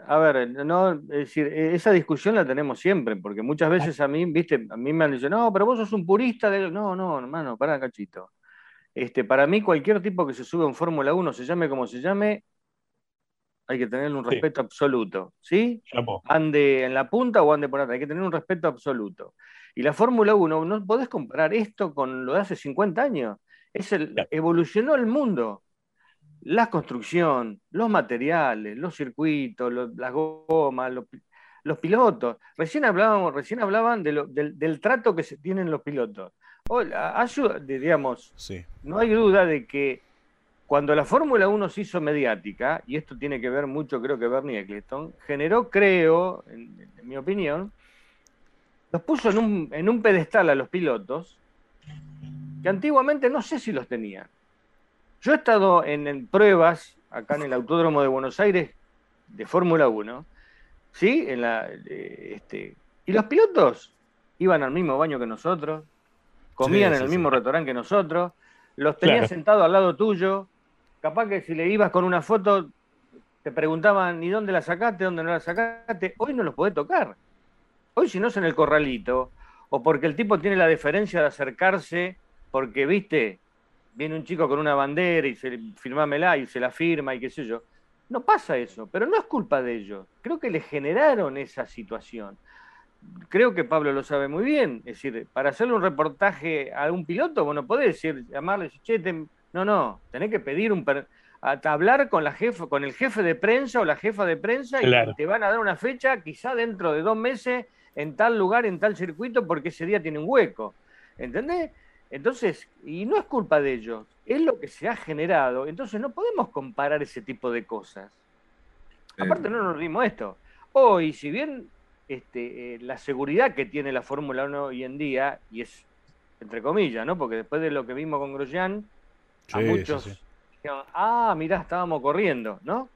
a ver, no, es decir, e, esa discusión la tenemos siempre, porque muchas veces a mí, viste, a mí me han dicho, no, pero vos sos un purista de... No, no, hermano, pará, cachito. Este, para mí, cualquier tipo que se sube en Fórmula 1, se llame como se llame, hay que tenerle un respeto absoluto, ¿sí? Ande en la punta o ande por atrás, hay que tener un respeto absoluto. Y la Fórmula 1, no podés comparar esto con lo de hace 50 años. Es el, evolucionó el mundo la construcción, los materiales, los circuitos, las gomas, los, pilotos. Recién, hablábamos, recién hablaban del, trato que se tienen los pilotos. Digamos, no hay duda de que cuando la Fórmula 1 se hizo mediática, y esto tiene que ver mucho, creo que Bernie Eccleston, generó, creo, en, mi opinión, los puso en un, en un pedestal a los pilotos que antiguamente no sé si los tenían. Yo he estado en, pruebas acá en el Autódromo de Buenos Aires de Fórmula 1, ¿sí? En la, este, y los pilotos iban al mismo baño que nosotros, comían en el mismo restaurante que nosotros, los tenían sentados al lado tuyo, capaz que si le ibas con una foto te preguntaban, ¿y dónde la sacaste? ¿Dónde no la sacaste? Hoy no los podés tocar. Hoy si no es en el corralito, o porque el tipo tiene la deferencia de acercarse, porque, viste, viene un chico con una bandera y se firmámela y se la firma y qué sé yo. No pasa eso, pero no es culpa de ellos. Creo que le generaron esa situación. Creo que Pablo lo sabe muy bien. Es decir, para hacerle un reportaje a un piloto, bueno, podés decir, llamarle, che, no, no, tenés que pedir un a hablar con la jefa, con el jefe de prensa o la jefa de prensa y te van a dar una fecha, quizá dentro de dos meses, en tal lugar, en tal circuito, porque ese día tiene un hueco. ¿Entendés? Entonces, y no es culpa de ellos, es lo que se ha generado. Entonces no podemos comparar ese tipo de cosas. Aparte no nos dimos esto. Hoy, si bien este, eh, la seguridad que tiene la Fórmula 1 hoy en día, y es entre comillas, ¿no? Porque después de lo que vimos con Grosjean, a muchos dijeron, ah, mirá, estábamos corriendo, ¿no?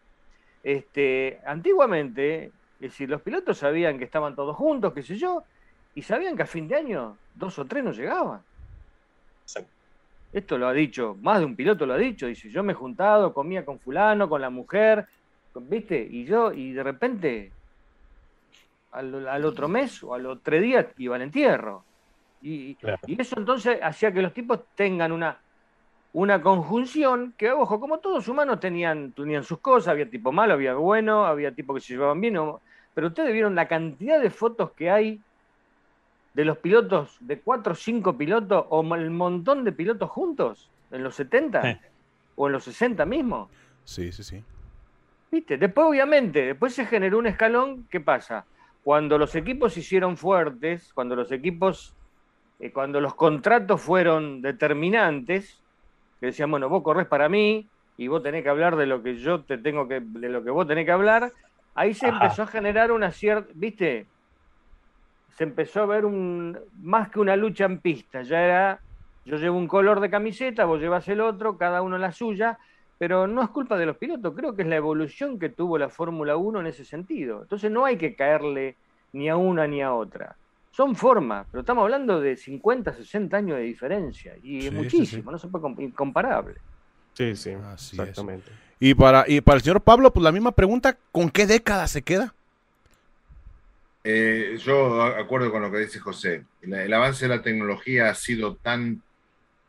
Este, antiguamente, es decir, los pilotos sabían que estaban todos juntos, qué sé yo, y sabían que a fin de año dos o tres no llegaban. Esto lo ha dicho, más de un piloto lo ha dicho, dice, yo me he juntado, comía con fulano, con la mujer, ¿viste? Y yo, y de repente, al, otro mes o al otro día iba al entierro. Y, eso entonces hacía que los tipos tengan una, una conjunción que, ojo, como todos humanos tenían, tenían sus cosas, había tipo malo, había bueno, había tipo que se llevaban bien, pero ustedes vieron la cantidad de fotos que hay de los pilotos, de cuatro o cinco pilotos, o el montón de pilotos juntos, en los 70 o en los 60 mismo. Sí, sí, sí. ¿Viste? Después, obviamente, después se generó un escalón. ¿Qué pasa? Cuando los equipos se hicieron fuertes, cuando los equipos, eh, cuando los contratos fueron determinantes, que decían, bueno, vos corres para mí y vos tenés que hablar de lo que yo te tengo que, de lo que vos tenés que hablar, ahí se empezó a generar una cierta, ¿viste? se empezó a ver un, más que una lucha en pista, ya era, yo llevo un color de camiseta, vos llevas el otro, cada uno la suya, pero no es culpa de los pilotos, creo que es la evolución que tuvo la Fórmula 1 en ese sentido. Entonces no hay que caerle ni a una ni a otra. Son formas, pero estamos hablando de 50, 60 años de diferencia y es muchísimo, no se puede incomparable. Sí, sí, exactamente. Y para, y para el señor Pablo, pues la misma pregunta, ¿con qué década se queda? Eh, yo acuerdo con lo que dice José. El, avance de la tecnología ha sido tan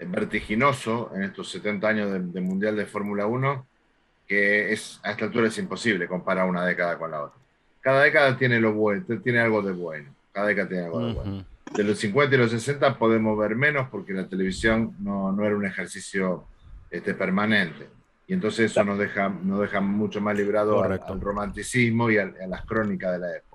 vertiginoso en estos 70 años de, Mundial de Fórmula 1 que es, a esta altura es imposible comparar una década con la otra. Cada década tiene, lo bueno, tiene algo de bueno. Cada década tiene algo de bueno. De los 50 y los 60 podemos ver menos porque la televisión no, no era un ejercicio este, permanente. Y entonces eso nos deja, nos deja mucho más librado al, romanticismo y a las crónicas de la época.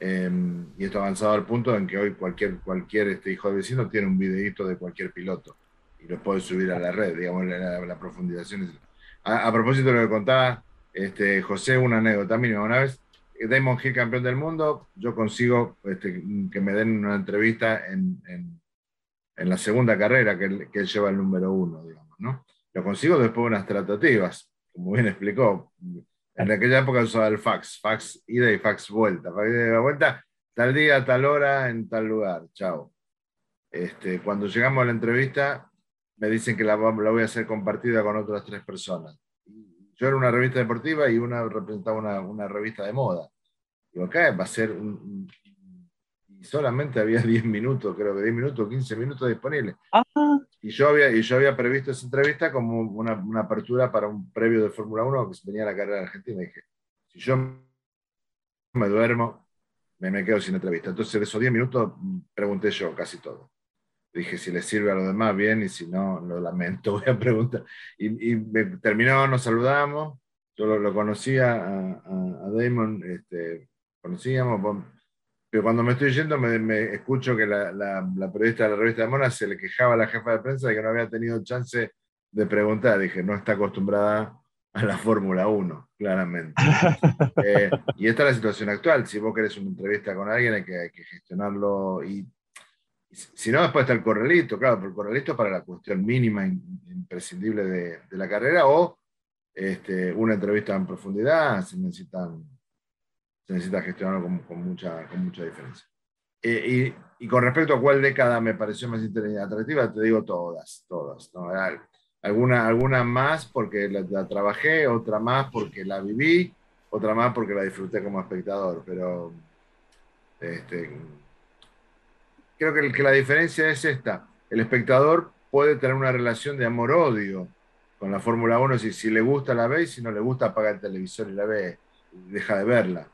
Em, y esto ha avanzado al punto en que hoy cualquier, cualquier este hijo de vecino tiene un videito de cualquier piloto y lo puede subir a la red, digamos, la, la profundización. A, propósito de lo que contaba este, José, una anécdota mínima. Una vez, Damon Hill, campeón del mundo, yo consigo este, que me den una entrevista en, en, en la segunda carrera que él, que él, lleva el número uno, digamos, ¿no? Lo consigo después de unas tratativas, como bien explicó, en aquella época usaba el fax, fax ida y fax vuelta. Fax ida y vuelta, tal día, tal hora, en tal lugar. Chao. Este, cuando llegamos a la entrevista, me dicen que la, la voy a hacer compartida con otras tres personas. yo era una revista deportiva y una representaba una, una revista de moda. Digo, acá va a ser un, y solamente había (laughs) 10 minutos, creo que 10 minutos, 15 minutos disponibles. Ah. Y, yo había, y yo había previsto esa entrevista como una, una apertura para un previo de Fórmula 1 que se venía a la carrera de Argentina. Y dije, si yo me duermo, me, me quedo sin entrevista. Entonces, de esos 10 minutos pregunté yo casi todo. Dije, si le sirve a los demás, bien, y si no, lo lamento, (laughs) voy a preguntar. Y, y terminó, nos saludamos, yo lo, conocía a, a, Damon, este, conocíamos, pero cuando me estoy yendo me, escucho que la, la, periodista de la revista de Mona se le quejaba a la jefa de prensa de que no había tenido chance de preguntar. Dije, no está acostumbrada a la Fórmula 1, claramente. (laughs) Eh, y esta es la situación actual. Si vos querés una entrevista con alguien, hay que, hay que gestionarlo. Y, si no, después está el correlito, claro, pero el correlito para la cuestión mínima, imprescindible de, de la carrera, o este, una entrevista en profundidad, se necesitan se necesita gestionarlo con, mucha, con mucha diferencia. Eh, y, con respecto a cuál década me pareció más atractiva, te digo todas, todas. Alguna, alguna más porque la, trabajé, otra más porque la viví, otra más porque la disfruté como espectador, pero este, creo que, que la diferencia es esta. El espectador puede tener una relación de amor-odio con la Fórmula 1 si, si le gusta la ve y si no le gusta apaga el televisor y la ve, deja de verla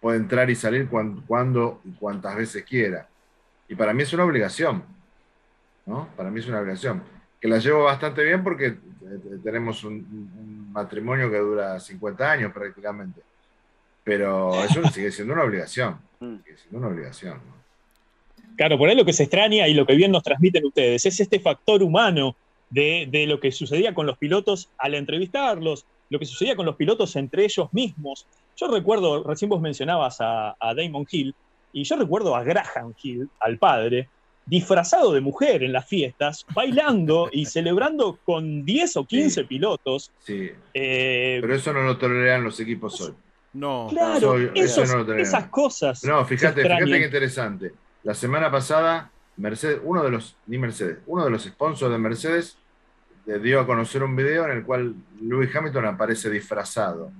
puede entrar y salir cuando, y cuantas veces quiera. Y para mí es una obligación, ¿no? Para mí es una obligación. Que la llevo bastante bien porque eh, tenemos un, matrimonio que dura 50 años prácticamente. Pero eso sigue siendo una obligación. Mm. Sigue siendo una obligación. Claro, por ahí lo que se extraña y lo que bien nos transmiten ustedes es este factor humano de, de, lo que sucedía con los pilotos al entrevistarlos, lo que sucedía con los pilotos entre ellos mismos, yo recuerdo, recién vos mencionabas a, Damon Hill, y yo recuerdo a Graham Hill, al padre, disfrazado de mujer en las fiestas, (laughs) bailando y celebrando con 10 o 15 pilotos. Sí. Eh, Pero eso no lo toleran los equipos hoy. No, claro, eso no esas cosas. No, fíjate, fíjate qué interesante. La semana pasada, Mercedes, uno de los, ni Mercedes, uno de los sponsors de Mercedes dio a conocer un video en el cual Lewis Hamilton aparece disfrazado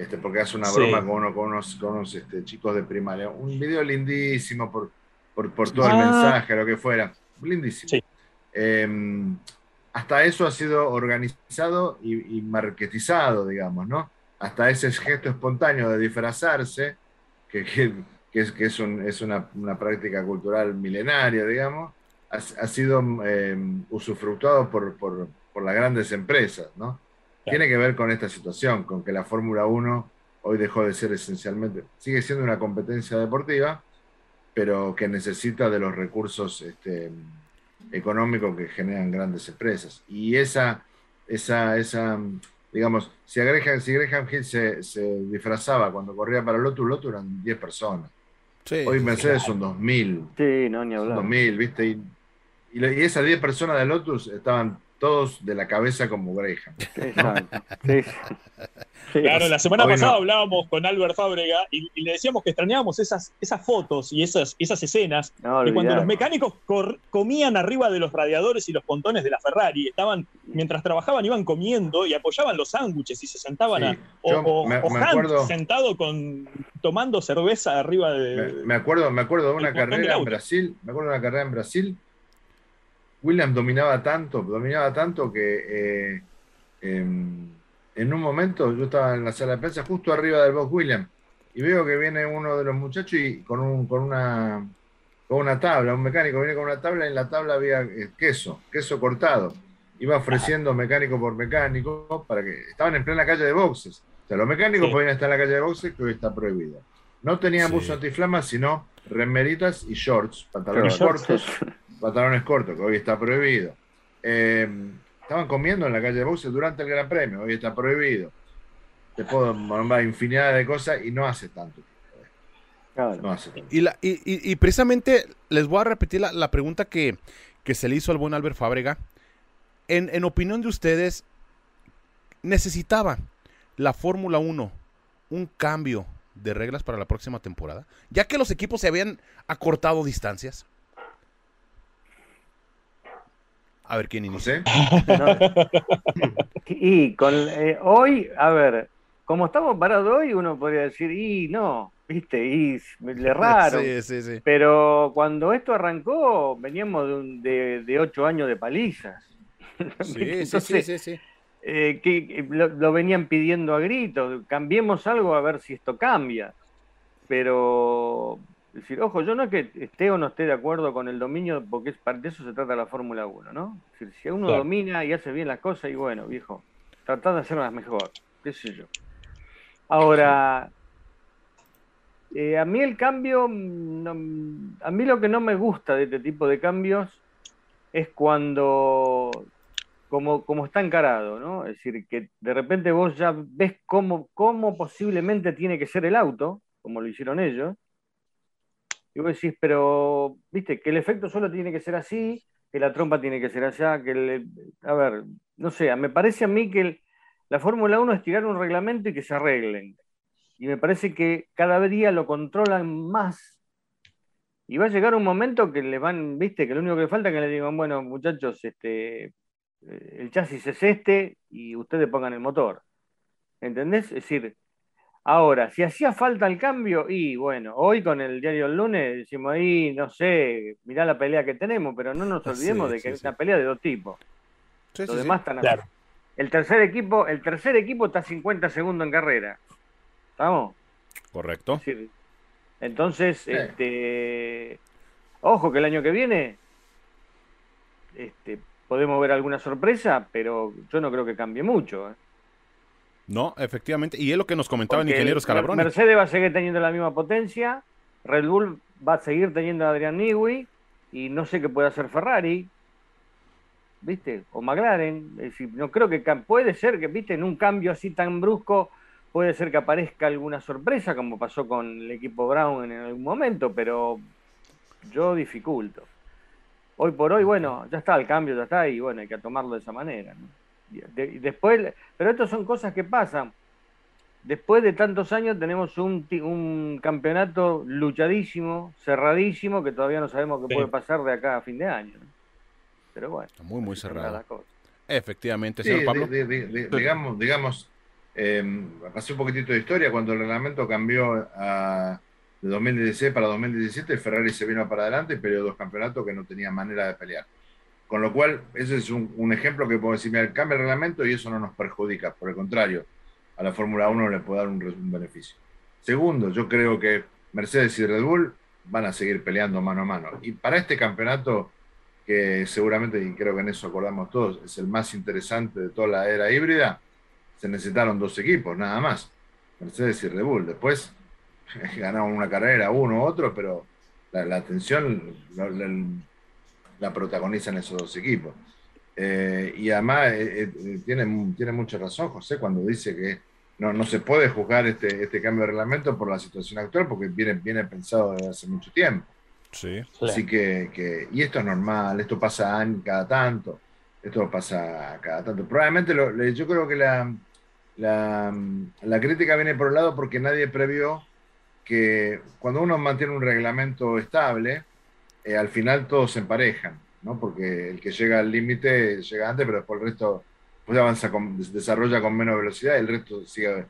este, porque hace una broma con, uno, con unos, este, chicos de primaria. Un video lindísimo por, por, todo el ah. mensaje, lo que fuera. Lindísimo. Em, hasta eso ha sido organizado y, marketizado, digamos, ¿no? Hasta ese gesto espontáneo de disfrazarse, que, es, que es, una, práctica cultural milenaria, digamos, ha, sido em, usufructuado por, por, por las grandes empresas, ¿no? Tiene que ver con esta situación, con que la Fórmula 1 hoy dejó de ser esencialmente, sigue siendo una competencia deportiva, pero que necesita de los recursos este, económicos que generan grandes empresas. Y esa, esa, esa digamos, si Graham, si Graham Hill se, se, disfrazaba cuando corría para Lotus, Lotus eran 10 personas. Hoy Mercedes son 2.000. Sí, no, ni hablar. 2.000, ¿viste? Y, y, y esas 10 personas de Lotus estaban todos de la cabeza como Graham. Claro, la semana pasada hablábamos con Albert Fábrega y, le decíamos que extrañábamos esas, esas fotos y esas, esas escenas de cuando los mecánicos comían arriba de los radiadores y los pontones de la Ferrari. Estaban, mientras trabajaban, iban comiendo y apoyaban los sándwiches y se sentaban a, o, sentado con tomando cerveza arriba de. Me, acuerdo, me acuerdo de una carrera en Brasil, me acuerdo de una carrera en Brasil Williams dominaba tanto, dominaba tanto que eh, em, en un momento yo estaba en la sala de prensa justo arriba del box Williams y veo que viene uno de los muchachos y con, un, con, una, con una tabla, un mecánico viene con una tabla y en la tabla había eh, queso, queso cortado. Iba ofreciendo mecánico por mecánico para que estaban en plena calle de boxes. O sea, los mecánicos podían estar en la calle de boxes que hoy está prohibido. No tenían buzo antiflamas, sino remeritas y shorts, pantalones cortos pantalones cortos, que hoy está prohibido. Eh, estaban comiendo en la calle de boxe durante el Gran Premio, hoy está prohibido. Te puedo nombrar infinidad de cosas y no hace tanto. No hace Y, y, precisamente les voy a repetir la, pregunta que, se le hizo al buen Albert Fábrega. En, en opinión de ustedes, ¿necesitaba la Fórmula 1 un cambio de reglas para la próxima temporada? Ya que los equipos se habían acortado distancias. A ver quién inicia. (laughs) y con eh, hoy, a ver, como estamos parados hoy, uno podría decir, y no, viste, y le raro. (laughs) Sí, sí, sí. Pero cuando esto arrancó, veníamos de, de, ocho años de palizas. (laughs) Sí, sí, sí, sí, eh, que, lo, venían pidiendo a gritos, cambiemos algo a ver si esto cambia. Pero decir, ojo, yo no es que esté o no esté de acuerdo con el dominio, porque es, de eso se trata la Fórmula 1, ¿no? Es decir, si uno domina y hace bien las cosas, y bueno, viejo, tratad de hacerlas mejor, qué sé yo. Ahora, eh, a mí el cambio, mm, a mí lo que no me gusta de este tipo de cambios es cuando, como, como está encarado, ¿no? Es decir, que de repente vos ya ves cómo, cómo posiblemente tiene que ser el auto, como lo hicieron ellos, y vos decís, pero, viste, que el efecto solo tiene que ser así, que la trompa tiene que ser allá, que el, a ver, no sé, me parece a mí que la Fórmula 1 es tirar un reglamento y que se arreglen. Y me parece que cada día lo controlan más. Y va a llegar un momento que le van, viste, que lo único que falta es que le digan, bueno, muchachos, este, eh, el chasis es este y ustedes pongan el motor. ¿Entendés? Es decir, Ahora, si hacía falta el cambio, y bueno, hoy con el diario El Lunes decimos ahí, no sé, mirá la pelea que tenemos, pero no nos olvidemos de que es una pelea de dos tipos. Los demás están claro. El tercer equipo, el tercer equipo está 50 segundos en carrera. ¿Estamos? Correcto. entonces, este, ojo que el año que viene este, podemos ver alguna sorpresa, pero yo no creo que cambie mucho. ¿eh? No, efectivamente. Y es lo que nos comentaba el ingeniero Scalabroni. Mercedes va a seguir teniendo la misma potencia. Red Bull va a seguir teniendo a Adrián Newey. Y no sé qué puede hacer Ferrari. ¿Viste? O McLaren. Es decir, no creo que puede ser que, ¿viste? En un cambio así tan brusco, puede ser que aparezca alguna sorpresa, como pasó con el equipo Brown en algún momento, pero yo dificulto. Hoy por hoy, bueno, ya está el cambio, ya está, y bueno, hay que tomarlo de esa manera. ¿no? Después, pero estas son cosas que pasan. Después de tantos años tenemos un, un campeonato luchadísimo, cerradísimo, que todavía no sabemos qué puede pasar de acá a fin de año. Pero bueno. muy, muy cerrado. Efectivamente, señor Pablo. digamos, digamos eh, pasé un poquitito de historia. Cuando el reglamento cambió a, de 2016 para 2017, Ferrari se vino para adelante y perdió dos campeonatos que no tenía manera de pelear. Con lo cual, ese es un, ejemplo que puedo decir, mira, cambia el reglamento y eso no nos perjudica, por el contrario, a la Fórmula 1 le puede dar un, beneficio. Segundo, yo creo que Mercedes y Red Bull van a seguir peleando mano a mano. Y para este campeonato, que seguramente, y creo que en eso acordamos todos, es el más interesante de toda la era híbrida, se necesitaron dos equipos, nada más, Mercedes y Red Bull. Después (laughs) ganaron una carrera uno u otro, pero la, atención, la protagonizan esos dos equipos. Eh, y además eh, eh, tiene, tiene mucha razón José cuando dice que no, no se puede juzgar este, este cambio de reglamento por la situación actual porque viene, viene pensado desde hace mucho tiempo. Sí. Así que, y esto es normal, esto pasa cada tanto, esto pasa cada tanto. Probablemente yo creo que la, la, la crítica viene por un lado porque nadie previó que cuando uno mantiene un reglamento estable, eh, al final todos se emparejan, ¿no? Porque el que llega al límite llega antes, pero después el resto pues avanza, con, desarrolla con menos velocidad y el resto sigue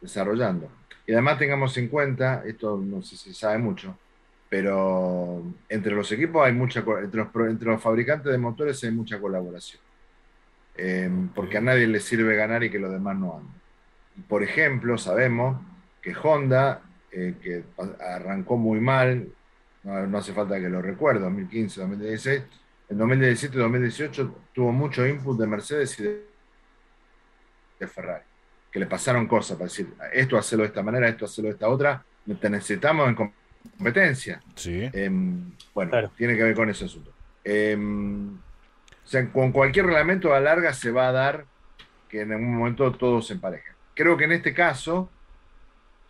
desarrollando. Y además tengamos en cuenta, esto no sé si sabe mucho, pero entre los equipos hay mucha, entre los, entre los fabricantes de motores hay mucha colaboración. Em, porque a nadie le sirve ganar y que los demás no anden. Por ejemplo, sabemos que Honda, eh, que arrancó muy mal, no, hace falta que lo recuerde, 2015, 2016. En 2017 y 2018 tuvo mucho input de Mercedes y de, Ferrari, que le pasaron cosas para decir, esto hacerlo de esta manera, esto hacerlo de esta otra, te necesitamos en competencia. Sí. Em, bueno, tiene que ver con ese asunto. Em, o sea, con cualquier reglamento a larga se va a dar que en algún momento todos se emparejen. Creo que en este caso,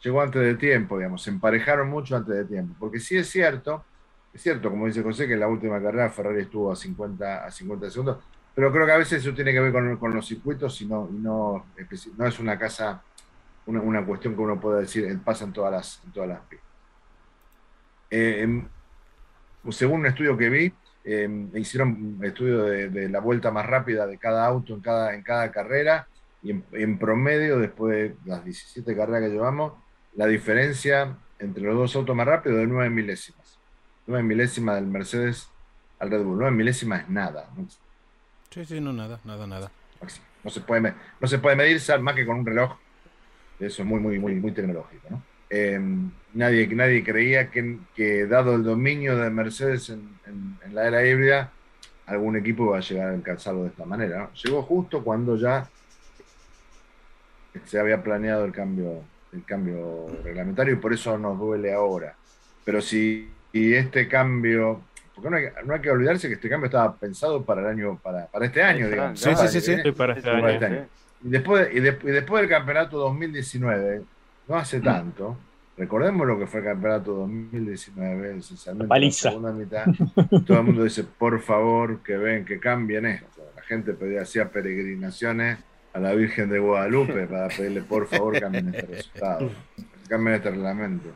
llegó antes de tiempo, digamos, se emparejaron mucho antes de tiempo, porque sí es cierto, es cierto, como dice José, que en la última carrera Ferrari estuvo a 50, a 50 segundos, pero creo que a veces eso tiene que ver con, los circuitos y no, no, no es una casa, una, cuestión que uno pueda decir, pasa en todas las, todas las pistas. Eh, según un estudio que vi, eh, hicieron estudio de, de, la vuelta más rápida de cada auto en cada, en cada carrera y en, promedio, después de las 17 carreras que llevamos, la diferencia entre los dos autos más rápidos de 9 milésimas. 9 milésimas del Mercedes al Red Bull. 9 milésimas es nada. Sí, sí, no, nada, nada, nada. No se puede, no se puede medir más que con un reloj. Eso es muy, muy, muy, muy tecnológico. ¿no? Em, nadie, nadie creía que, que, dado el dominio de Mercedes en, en, la era híbrida, algún equipo iba a llegar a alcanzarlo de esta manera. Llegó justo cuando ya se había planeado el cambio, el cambio reglamentario y por eso nos duele ahora. Pero si y este cambio, porque no hay, no hay, que olvidarse que este cambio estaba pensado para el año, para, para este año, digamos. Sí, sí, sí, sí, para este año. Este y, después, y, después del campeonato 2019, no hace mm. tanto, recordemos lo que fue el campeonato 2019, esencialmente la segunda mitad, todo el mundo dice, por favor, que ven, que cambien esto. La gente pedía, hacía peregrinaciones a la Virgen de Guadalupe (laughs) para pedirle por favor cambien este resultado, cambien este reglamento.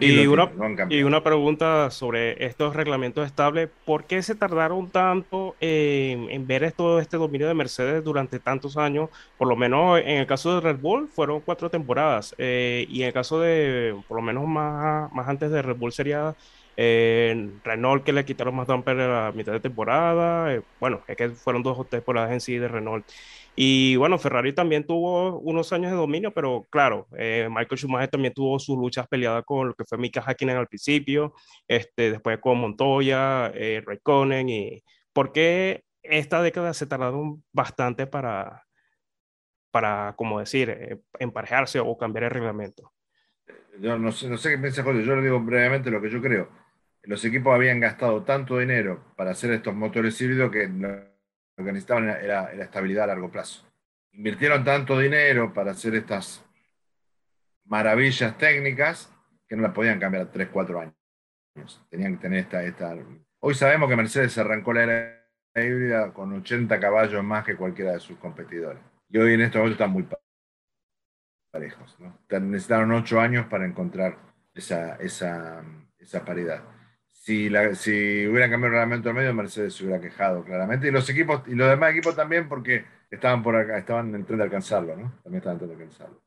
y, una, y una pregunta sobre estos reglamentos estables, ¿por qué se tardaron tanto en, ver todo este dominio de Mercedes durante tantos años? Por lo menos en el caso de Red Bull fueron cuatro temporadas eh, y en el caso de, por lo menos más, más antes de Red Bull sería eh, Renault que le quitaron más damper a la mitad de temporada, eh, bueno, es que fueron dos temporadas en sí de Renault. Y bueno, Ferrari también tuvo unos años de dominio, pero claro, eh, Michael Schumacher también tuvo sus luchas peleadas con lo que fue Mika Hakkinen al principio, este, después con Montoya, eh, Raikkonen. Y, ¿Por qué esta década se tardaron bastante para, para como decir, eh, emparejarse o cambiar el reglamento? Yo no sé, no sé qué piensa Jorge, yo le digo brevemente lo que yo creo. Los equipos habían gastado tanto dinero para hacer estos motores híbridos que lo que necesitaban era, estabilidad a largo plazo. Invirtieron tanto dinero para hacer estas maravillas técnicas que no las podían cambiar a 3, 4 años. Tenían que tener esta. Hoy sabemos que Mercedes arrancó la era híbrida con 80 caballos más que cualquiera de sus competidores. Y hoy en estos momentos están muy parejos. Necesitaron 8 años para encontrar esa paridad si, la, si hubieran cambiado el reglamento al medio, Mercedes se hubiera quejado claramente. Y los equipos, y los demás equipos también, porque estaban por acá, estaban en tren de alcanzarlo, ¿no? También estaban en tren de alcanzarlo.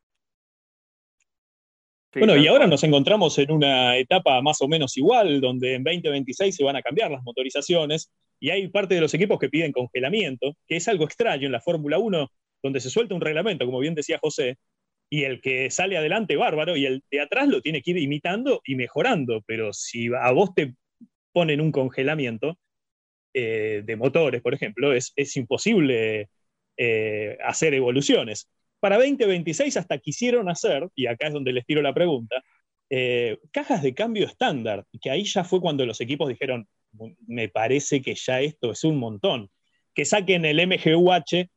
bueno, y ahora nos encontramos en una etapa más o menos igual, donde en 2026 se van a cambiar las motorizaciones y hay parte de los equipos que piden congelamiento, que es algo extraño en la Fórmula 1, donde se suelta un reglamento, como bien decía José, y el que sale adelante, bárbaro, y el de atrás lo tiene que ir imitando y mejorando, pero si a vos te ponen un congelamiento eh, de motores, por ejemplo, es, imposible eh, hacer evoluciones. Para 2026 hasta quisieron hacer, y acá es donde les tiro la pregunta, eh, cajas de cambio estándar, que ahí ya fue cuando los equipos dijeron, me parece que ya esto es un montón. Que saquen el MGUH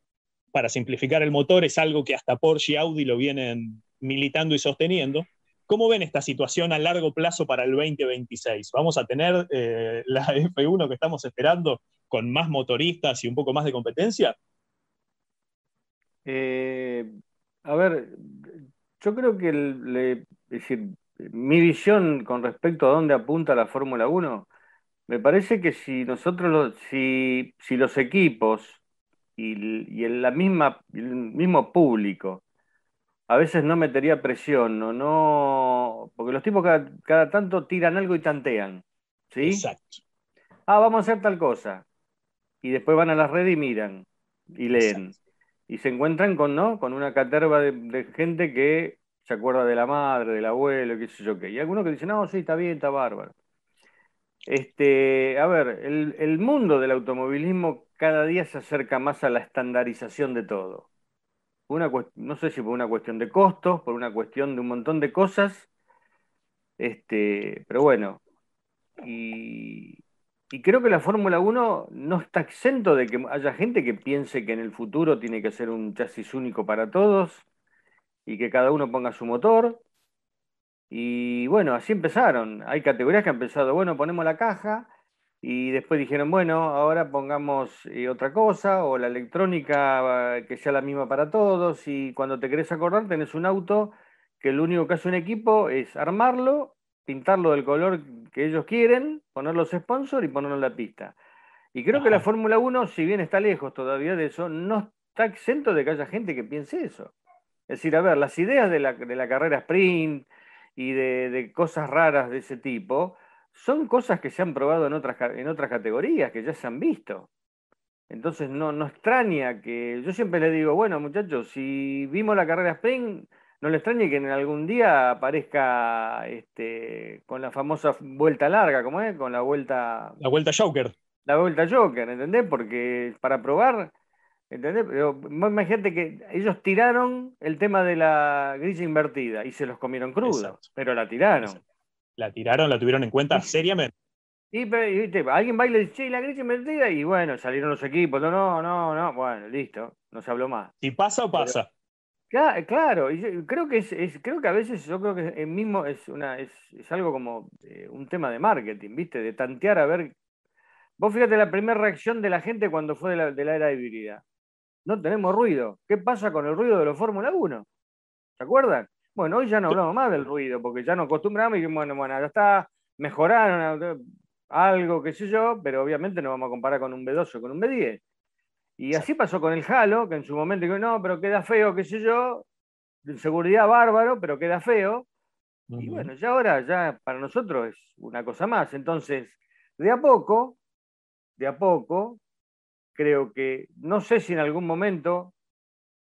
para simplificar el motor es algo que hasta Porsche y Audi lo vienen militando y sosteniendo, ¿Cómo ven esta situación a largo plazo para el 2026? ¿Vamos a tener eh, la F1 que estamos esperando con más motoristas y un poco más de competencia? Eh, a ver, yo creo que decir, mi visión con respecto a dónde apunta la Fórmula 1, me parece que si nosotros, si, los equipos y, y la misma, el mismo público a veces no metería presión, o no, porque los tipos cada, tanto tiran algo y tantean, ¿sí? Exacto. Ah, vamos a hacer tal cosa. Y después van a la red y miran y leen. Y se encuentran con, ¿no? con una caterva de, gente que se acuerda de la madre, del abuelo, qué sé yo qué. Y algunos que dicen, no, sí, está bien, está bárbaro. Este, a ver, el, el mundo del automovilismo cada día se acerca más a la estandarización de todo una, no sé si por una cuestión de costos, por una cuestión de un montón de cosas, este, pero bueno, y, creo que la Fórmula 1 no está exento de que haya gente que piense que en el futuro tiene que ser un chasis único para todos y que cada uno ponga su motor. Y bueno, así empezaron. Hay categorías que han empezado, bueno, ponemos la caja y después dijeron, bueno, ahora pongamos eh, otra cosa, o la electrónica eh, que sea la misma para todos, y cuando te querés acordar tenés un auto que lo único que hace un equipo es armarlo, pintarlo del color que ellos quieren, poner los sponsors y ponerlo en la pista. Y creo que la Fórmula 1, si bien está lejos todavía de eso, no está exento de que haya gente que piense eso. Es decir, a ver, las ideas de la, carrera sprint y de, cosas raras de ese tipo son cosas que se han probado en otras, en otras categorías, que ya se han visto. Entonces no, no extraña que, yo siempre le digo, bueno muchachos, si vimos la carrera sprint, no le extrañe que en algún día aparezca este, con la famosa vuelta larga, ¿cómo es? Con la vuelta... La vuelta Joker. La vuelta Joker, ¿entendés? Porque para probar, ¿entendés? Pero imagínate que ellos tiraron el tema de la grilla invertida y se los comieron crudos, pero la tiraron. La tiraron, la tuvieron en cuenta (laughs) seriamente. Y, ¿viste? alguien va y le dice, la grilla invertida, y bueno, salieron los equipos, no, no, no, no, bueno, listo, no se habló más. Si pasa, pasa. claro, creo que es, creo que a veces yo creo que el mismo es una, es, algo como eh, un tema de marketing, ¿viste? De tantear a ver. Vos fíjate la primera reacción de la gente cuando fue de la, de la era híbrida. No tenemos ruido. ¿Qué pasa con el ruido de los Fórmula 1? ¿Se acuerdan? Bueno, hoy ya no hablamos más del ruido, porque ya nos acostumbramos y bueno, bueno, ya está, mejoraron, algo, qué sé yo, pero obviamente no vamos a comparar con un B2 o con un B10. Y así pasó con el Halo, que en su momento dijo, no, pero queda feo, qué sé yo, seguridad bárbaro, pero queda feo. Y bueno, ya ahora, ya para nosotros es una cosa más. Entonces, de a poco, de a poco, creo que, no sé si en algún momento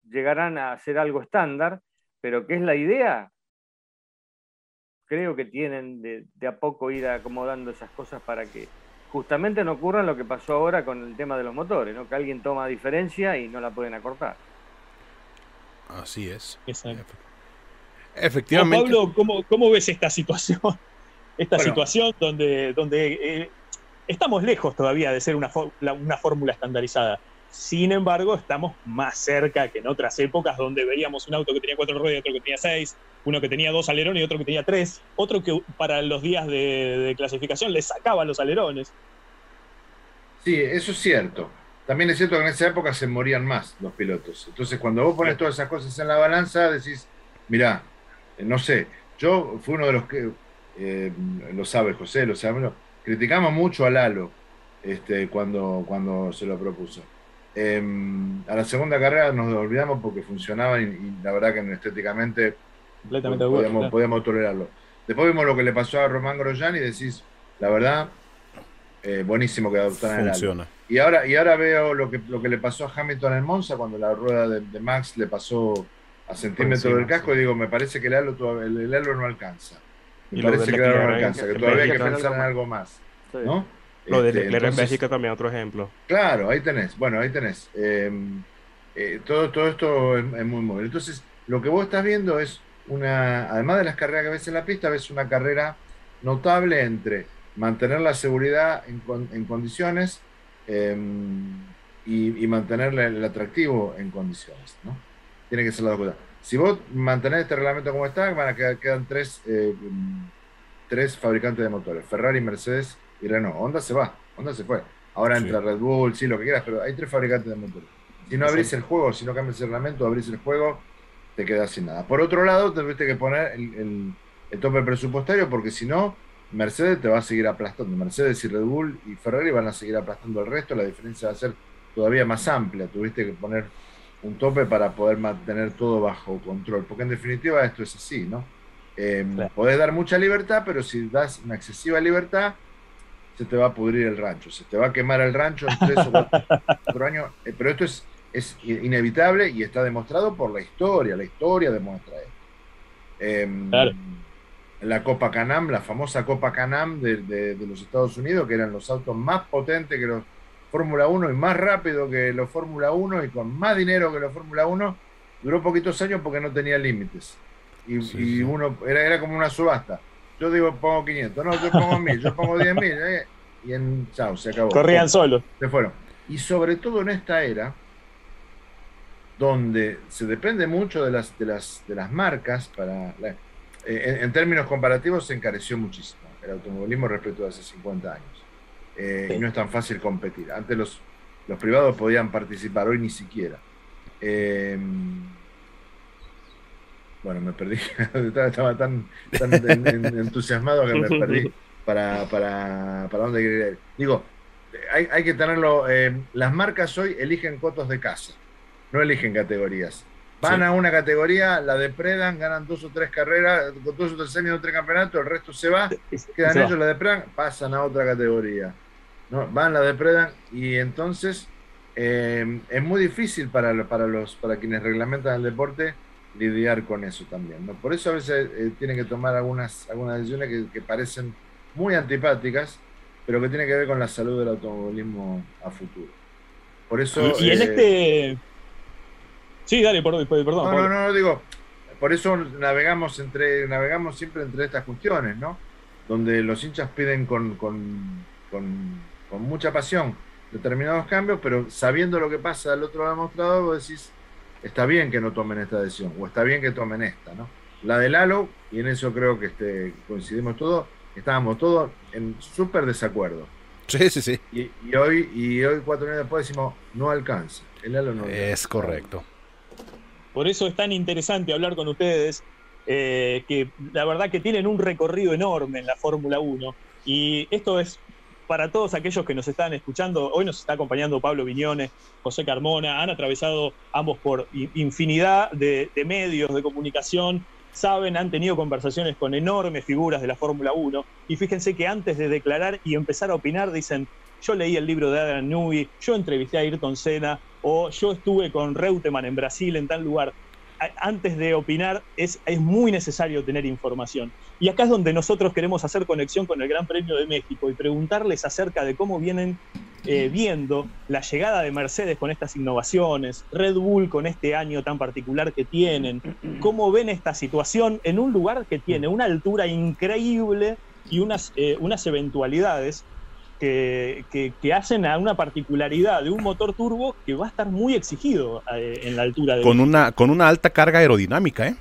llegarán a ser algo estándar, pero que es la idea, creo que tienen de, a poco ir acomodando esas cosas para que justamente no ocurra lo que pasó ahora con el tema de los motores, ¿no? que alguien toma diferencia y no la pueden acortar. Así es. Exacto. Efectivamente. Pablo, ¿cómo, ves esta situación? (laughs) Esta situación donde, donde eh, estamos lejos todavía de ser una, una fórmula estandarizada. Sin embargo, estamos más cerca que en otras épocas donde veíamos un auto que tenía cuatro ruedas y otro que tenía seis, uno que tenía dos alerones y otro que tenía tres, otro que para los días de, clasificación le sacaba los alerones. Sí, eso es cierto. También es cierto que en esa época se morían más los pilotos. Entonces, cuando vos pones todas esas cosas en la balanza, decís, mirá, eh, no sé, yo fui uno de los que, eh, lo sabe José, lo sabe, criticamos mucho a Lalo este, cuando, cuando se lo propuso. Em, a la segunda carrera nos olvidamos porque funcionaba y, la verdad que estéticamente podíamos, tolerarlo. Después vimos lo que le pasó a Román Grosjean y decís, la verdad, eh, buenísimo que adoptaran el Y ahora, y ahora veo lo que, lo que le pasó a Hamilton en Monza cuando la rueda de, Max le pasó a centímetros del casco y digo, me parece que el halo, el, no alcanza. Me parece que el halo no alcanza, que todavía hay que pensar en algo más. ¿no? Lo de este, Leclerc en Bélgica también, otro ejemplo. Claro, ahí tenés. Bueno, ahí tenés. Em, eh, todo, todo esto es, muy móvil. Entonces, lo que vos estás viendo es una, además de las carreras que ves en la pista, ves una carrera notable entre mantener la seguridad en, condiciones em, y, mantener el atractivo en condiciones. ¿no? Tiene que ser la dos Si vos mantenés este reglamento como está, van a quedar, quedan tres, eh, tres fabricantes de motores, Ferrari, Mercedes y Renault. Honda se va, Honda se fue. Ahora entra Red Bull, sí, lo que quieras, pero hay tres fabricantes de motores. Si no abrís el juego, si no cambias el reglamento, abrís el juego, te quedas sin nada. Por otro lado, tuviste que poner el, tope presupuestario porque si no, Mercedes te va a seguir aplastando. Mercedes y Red Bull y Ferrari van a seguir aplastando el resto. La diferencia va a ser todavía más amplia. Tuviste que poner un tope para poder mantener todo bajo control. Porque en definitiva esto es así, ¿no? Eh, Podés dar mucha libertad, pero si das una excesiva libertad, se te va a pudrir el rancho, se te va a quemar el rancho en tres o (laughs) cuatro años. Eh, pero esto es, es inevitable y está demostrado por la historia, la historia demuestra esto. Em, la Copa Canam, la famosa Copa Canam de, los Estados Unidos, que eran los autos más potentes que los Fórmula 1 y más rápido que los Fórmula 1 y con más dinero que los Fórmula 1, duró poquitos años porque no tenía límites. Y, uno era, era como una subasta yo digo, pongo 500, no, yo pongo 1000, yo pongo 10.000, eh, y en chao, se acabó. Corrían solos. Se fueron. Y sobre todo en esta era, donde se depende mucho de las, de las, de las marcas, para eh, en, términos comparativos se encareció muchísimo el automovilismo respecto a hace 50 años. Eh, y no es tan fácil competir. Antes los, los privados podían participar, hoy ni siquiera. Eh, bueno, me perdí. (laughs) Estaba tan, entusiasmado que me perdí (laughs) para, para, para dónde quería ir. Digo, hay, que tenerlo. Eh, las marcas hoy eligen cotos de casa, no eligen categorías. Van a una categoría, la depredan, ganan dos o tres carreras, con dos o tres años tres campeonatos, el resto se va, quedan ellos, la depredan, pasan a otra categoría. ¿no? Van, la depredan y entonces eh, es muy difícil para, para, los, para quienes reglamentan el deporte lidiar con eso también. ¿no? Por eso a veces eh, tienen que tomar algunas, algunas decisiones que, parecen muy antipáticas, pero que tienen que ver con la salud del automovilismo a futuro. Por eso. Y, en eh, este. Sí, dale, perdón. perdón no, no, no, digo. Por eso navegamos entre navegamos siempre entre estas cuestiones, ¿no? Donde los hinchas piden con, con, con, con mucha pasión determinados cambios, pero sabiendo lo que pasa al otro lado del mostrador, vos decís, está bien que no tomen esta decisión, o está bien que tomen esta, ¿no? La del Lalo, y en eso creo que este, coincidimos todos, estábamos todos en súper desacuerdo. Sí, sí, sí. Y, hoy, y hoy, cuatro años después, decimos, no alcanza. El Lalo no Es correcto. Por eso es tan interesante hablar con ustedes, eh, que la verdad que tienen un recorrido enorme en la Fórmula 1. Y esto es para todos aquellos que nos están escuchando, hoy nos está acompañando Pablo Viñones, José Carmona, han atravesado ambos por infinidad de, medios de comunicación, saben, han tenido conversaciones con enormes figuras de la Fórmula 1 y fíjense que antes de declarar y empezar a opinar dicen, yo leí el libro de Adrian Newey, yo entrevisté a Ayrton Senna o yo estuve con Reutemann en Brasil en tal lugar antes de opinar es, es muy necesario tener información. Y acá es donde nosotros queremos hacer conexión con el Gran Premio de México y preguntarles acerca de cómo vienen eh, viendo la llegada de Mercedes con estas innovaciones, Red Bull con este año tan particular que tienen, cómo ven esta situación en un lugar que tiene una altura increíble y unas, eh, unas eventualidades que, hacen a una particularidad de un motor turbo que va a estar muy exigido eh, en la altura de... Con una, con una alta carga aerodinámica, ¿eh?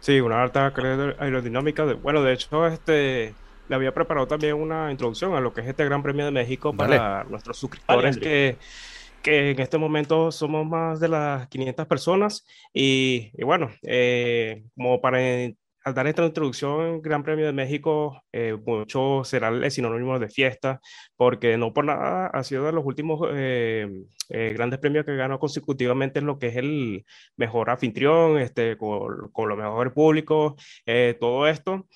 Sí, una alta carga aerodinámica. bueno, de hecho, este le había preparado también una introducción a lo que es este Gran Premio de México para nuestros suscriptores que, que en este momento somos más de las 500 personas y, bueno, eh, como para al dar esta introducción Gran Premio de México, eh, mucho será el sinónimo de fiesta, porque no por nada ha sido de los últimos eh, eh, grandes premios que ganó consecutivamente en lo que es el mejor anfitrión, este, con, con los mejores públicos, todo esto.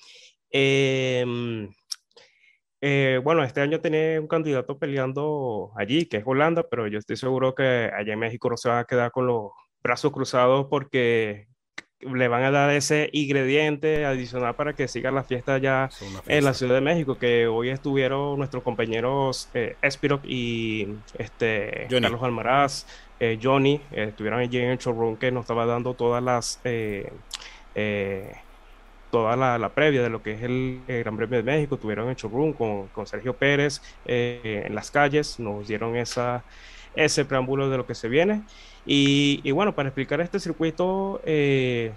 Em, bueno, este año tiene un candidato peleando allí, que es Holanda, pero yo estoy seguro que allá en México no se va a quedar con los brazos cruzados porque le van a dar ese ingrediente adicional para que siga la fiesta ya en la Ciudad de México, que hoy estuvieron nuestros compañeros eh, Espiroc y este, Carlos Almaraz, eh, Johnny, eh, estuvieron allí en el showroom que nos estaba dando todas las... Eh, toda la, previa de lo que es el, Gran Premio de México, tuvieron el showroom con, con Sergio Pérez en las calles, nos dieron esa, ese preámbulo de lo que se viene. Y, bueno, para explicar este circuito, eh,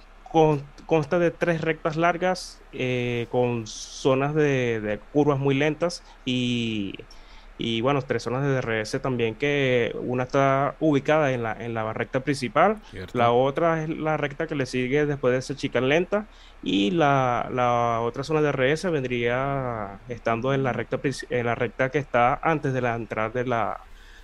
consta de tres rectas largas eh, con zonas de, curvas muy lentas y, bueno, tres zonas de DRS también, que una está ubicada en la, en la recta principal, la otra es la recta que le sigue después de esa chica lenta y la, la, otra zona de DRS vendría estando en la recta en la recta que está antes de la entrada de la,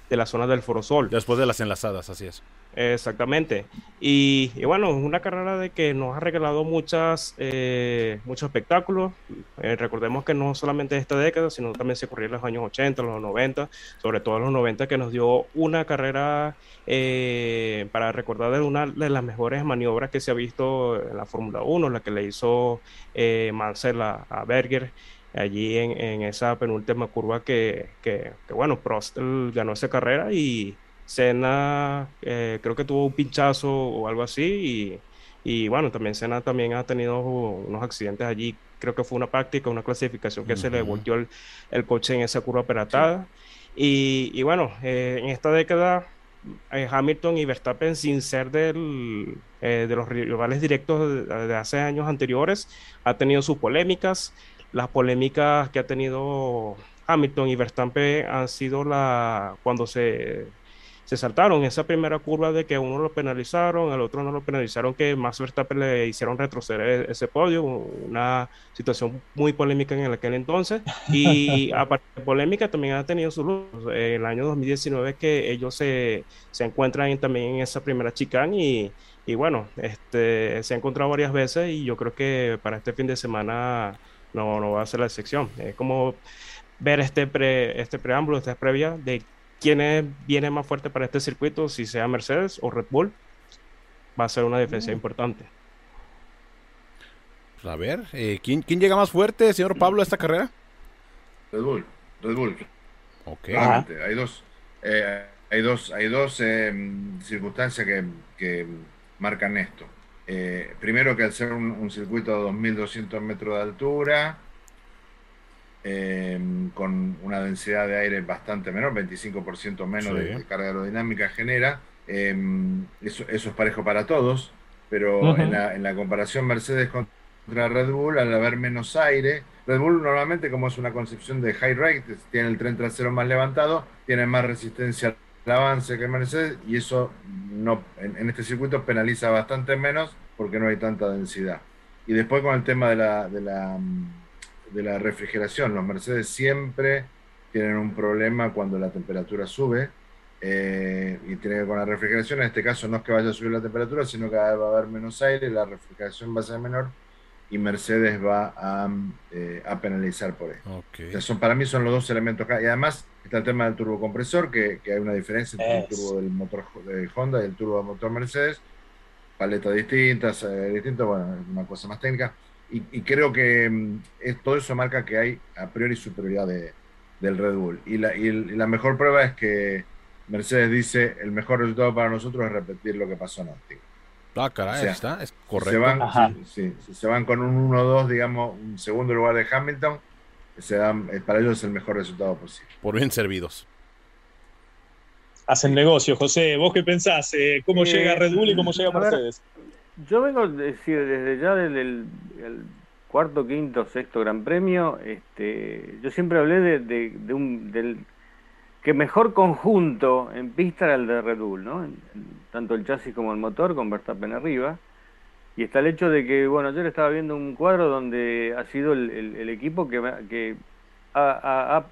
de la zona del Forosol. Después de las enlazadas, así es. Exactamente. Y, bueno, una carrera de que nos ha regalado muchas, eh, muchos espectáculos. Eh, recordemos que no solamente esta década, sino también se corrió en los años 80, los 90, sobre todo los 90, que nos dio una carrera eh, para recordar de una de las mejores maniobras que se ha visto en la Fórmula 1, la que le hizo Mansell a Berger allí en, esa penúltima curva que, que, bueno, Prost ganó esa carrera y Senna eh, creo que tuvo un pinchazo o algo así y, y, bueno, también Senna también ha tenido unos accidentes allí, creo que fue una práctica, una clasificación que se le volteó el, el, coche en esa curva peratada y, y, bueno, eh, en esta década eh, Hamilton y Verstappen sin ser del, de los rivales directos de, de hace años anteriores, ha tenido sus polémicas, las polémicas que ha tenido Hamilton y Verstappen han sido la cuando se, se saltaron esa primera curva de que a uno lo penalizaron, al otro no lo penalizaron, que más Verstappen le hicieron retroceder ese podio, una situación muy polémica en aquel entonces. Y (laughs) aparte de polémica, también ha tenido su luz. En el año 2019 que ellos se, se encuentran también en esa primera chicane y, y bueno, este, se ha encontrado varias veces y yo creo que para este fin de semana no, no va a ser la excepción. Es como ver este, pre, este preámbulo, esta previa de quién viene más fuerte para este circuito, si sea Mercedes o Red Bull, va a ser una defensa mm. importante. Pues a ver, eh, ¿quién, ¿quién, llega más fuerte, señor Pablo, a esta carrera? Red Bull, Red Bull. Ok. hay dos, eh, hay dos, hay dos eh, circunstancias que, que, marcan esto. Primero que al ser un, un circuito de 2.200 metros de altura, Em, con una densidad de aire bastante menor, 25% menos de, carga aerodinámica genera. Em, eso, es parejo para todos, pero en, la, comparación Mercedes contra Red Bull, al haber menos aire, Red Bull normalmente, como es una concepción de high rate, tiene el tren trasero más levantado, tiene más resistencia al avance que Mercedes, y eso no, en, este circuito penaliza bastante menos porque no hay tanta densidad. Y después con el tema de la, de la de la refrigeración. Los Mercedes siempre tienen un problema cuando la temperatura sube eh, y tiene que ver con la refrigeración. En este caso no es que vaya a subir la temperatura, sino que va a haber menos aire, la refrigeración va a ser menor y Mercedes va a, eh, penalizar por eso. son, para mí son los dos elementos. Y además está el tema del turbocompresor, que, que hay una diferencia entre el turbo del motor de Honda y el turbo del motor Mercedes. Paletas distintas, eh, distintas, bueno, una cosa más técnica y, creo que mm, todo eso marca que hay a priori superioridad de, del Red Bull. Y la, y la, mejor prueba es que Mercedes dice, el mejor resultado para nosotros es repetir lo que pasó en Austin. Ah, caray, está, es correcto. Se van, si, se van con un 1-2, digamos, un segundo lugar de Hamilton, se dan, eh, para ellos es el mejor resultado posible. Por bien servidos. Hacen negocio, José. ¿Vos qué pensás? Eh, ¿Cómo eh, llega Red Bull y cómo llega Mercedes? Yo vengo a decir, desde ya desde el, cuarto, quinto, sexto Gran Premio, este, yo siempre hablé de, un, del que mejor conjunto en pista era el de Red Bull, ¿no? tanto el chasis como el motor, con Verstappen arriba. Y está el hecho de que, bueno, ayer estaba viendo un cuadro donde ha sido el, equipo que, que ha,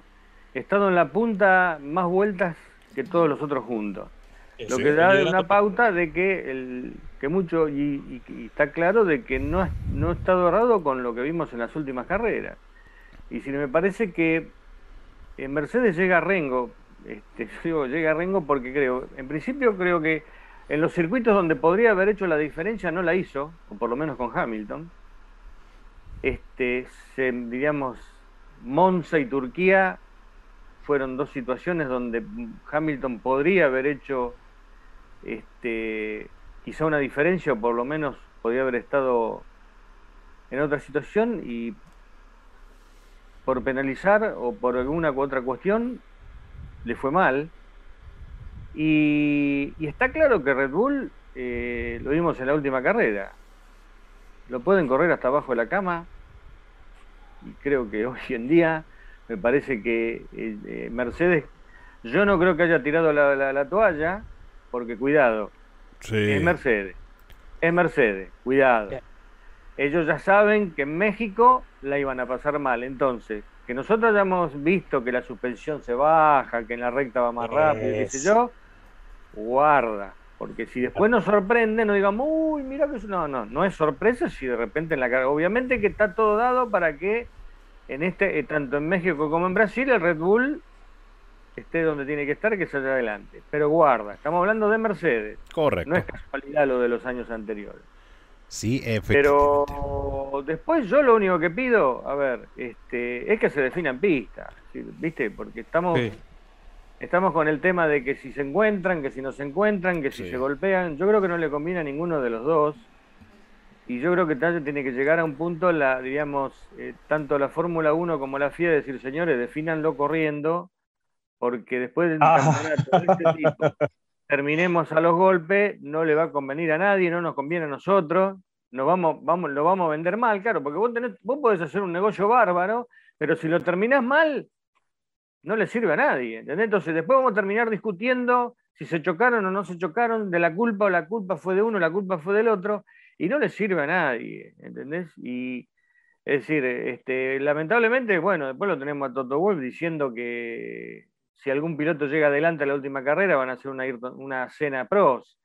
estado en la punta más vueltas que todos los otros juntos. Lo que da una pauta de que el, que mucho, y, está claro de que no, no está dorado con lo que vimos en las últimas carreras. Y si me parece que en Mercedes llega a Rengo, este, (laughs) digo, llega a Rengo porque creo, en principio creo que en los circuitos donde podría haber hecho la diferencia no la hizo, o por lo menos con Hamilton. Este, se, diríamos, Monza y Turquía fueron dos situaciones donde Hamilton podría haber hecho este, quizá una diferencia o por lo menos podría haber estado en otra situación y por penalizar o por alguna u otra cuestión le fue mal. Y, está claro que Red Bull, eh, lo vimos en la última carrera, lo pueden correr hasta abajo de la cama y creo que (laughs) hoy en día me parece que eh, eh, Mercedes, yo no creo que haya tirado la toalla, porque cuidado, es Mercedes. Es Mercedes, cuidado. Ellos ya saben que en México la iban a pasar mal. Entonces, que nosotros hayamos visto que la suspensión se baja, que en la recta va más rápido, qué sé yo, guarda. Porque si después nos sorprende, no digamos, uy, mira que es. No, no, no es sorpresa si de repente en la carga. Obviamente que está todo dado para que en este, eh, tanto en México como en Brasil, el Red Bull esté donde tiene que estar, que se allá adelante. Pero guarda, estamos hablando de Mercedes. Correcto. No es casualidad lo de los años anteriores. Sí, efectivamente. Pero después yo lo único que pido, a ver, este, es que se definan pistas, ¿viste? Porque estamos, estamos con el tema de que si se encuentran, que si no se encuentran, que si se golpean. Yo creo que no le conviene a ninguno de los dos. Y yo creo que tiene que llegar a un punto, la, diríamos, eh, tanto la Fórmula 1 como la FIA, decir, señores, defínanlo corriendo porque después de un ah. campeonato de este tipo, terminemos a los golpes, no le va a convenir a nadie, no nos conviene a nosotros, nos vamos, vamos, lo vamos a vender mal, claro, porque vos, tenés, vos podés hacer un negocio bárbaro, pero si lo terminás mal, no le sirve a nadie. Entonces después vamos a terminar discutiendo si se chocaron o no se chocaron, de la culpa o la culpa fue de uno, la culpa fue del otro, y no le sirve a nadie, ¿entendés? Y es decir, este, lamentablemente, bueno, después lo tenemos a Toto Wolf diciendo que si algún piloto llega adelante a la última carrera van a hacer una, una cena pros.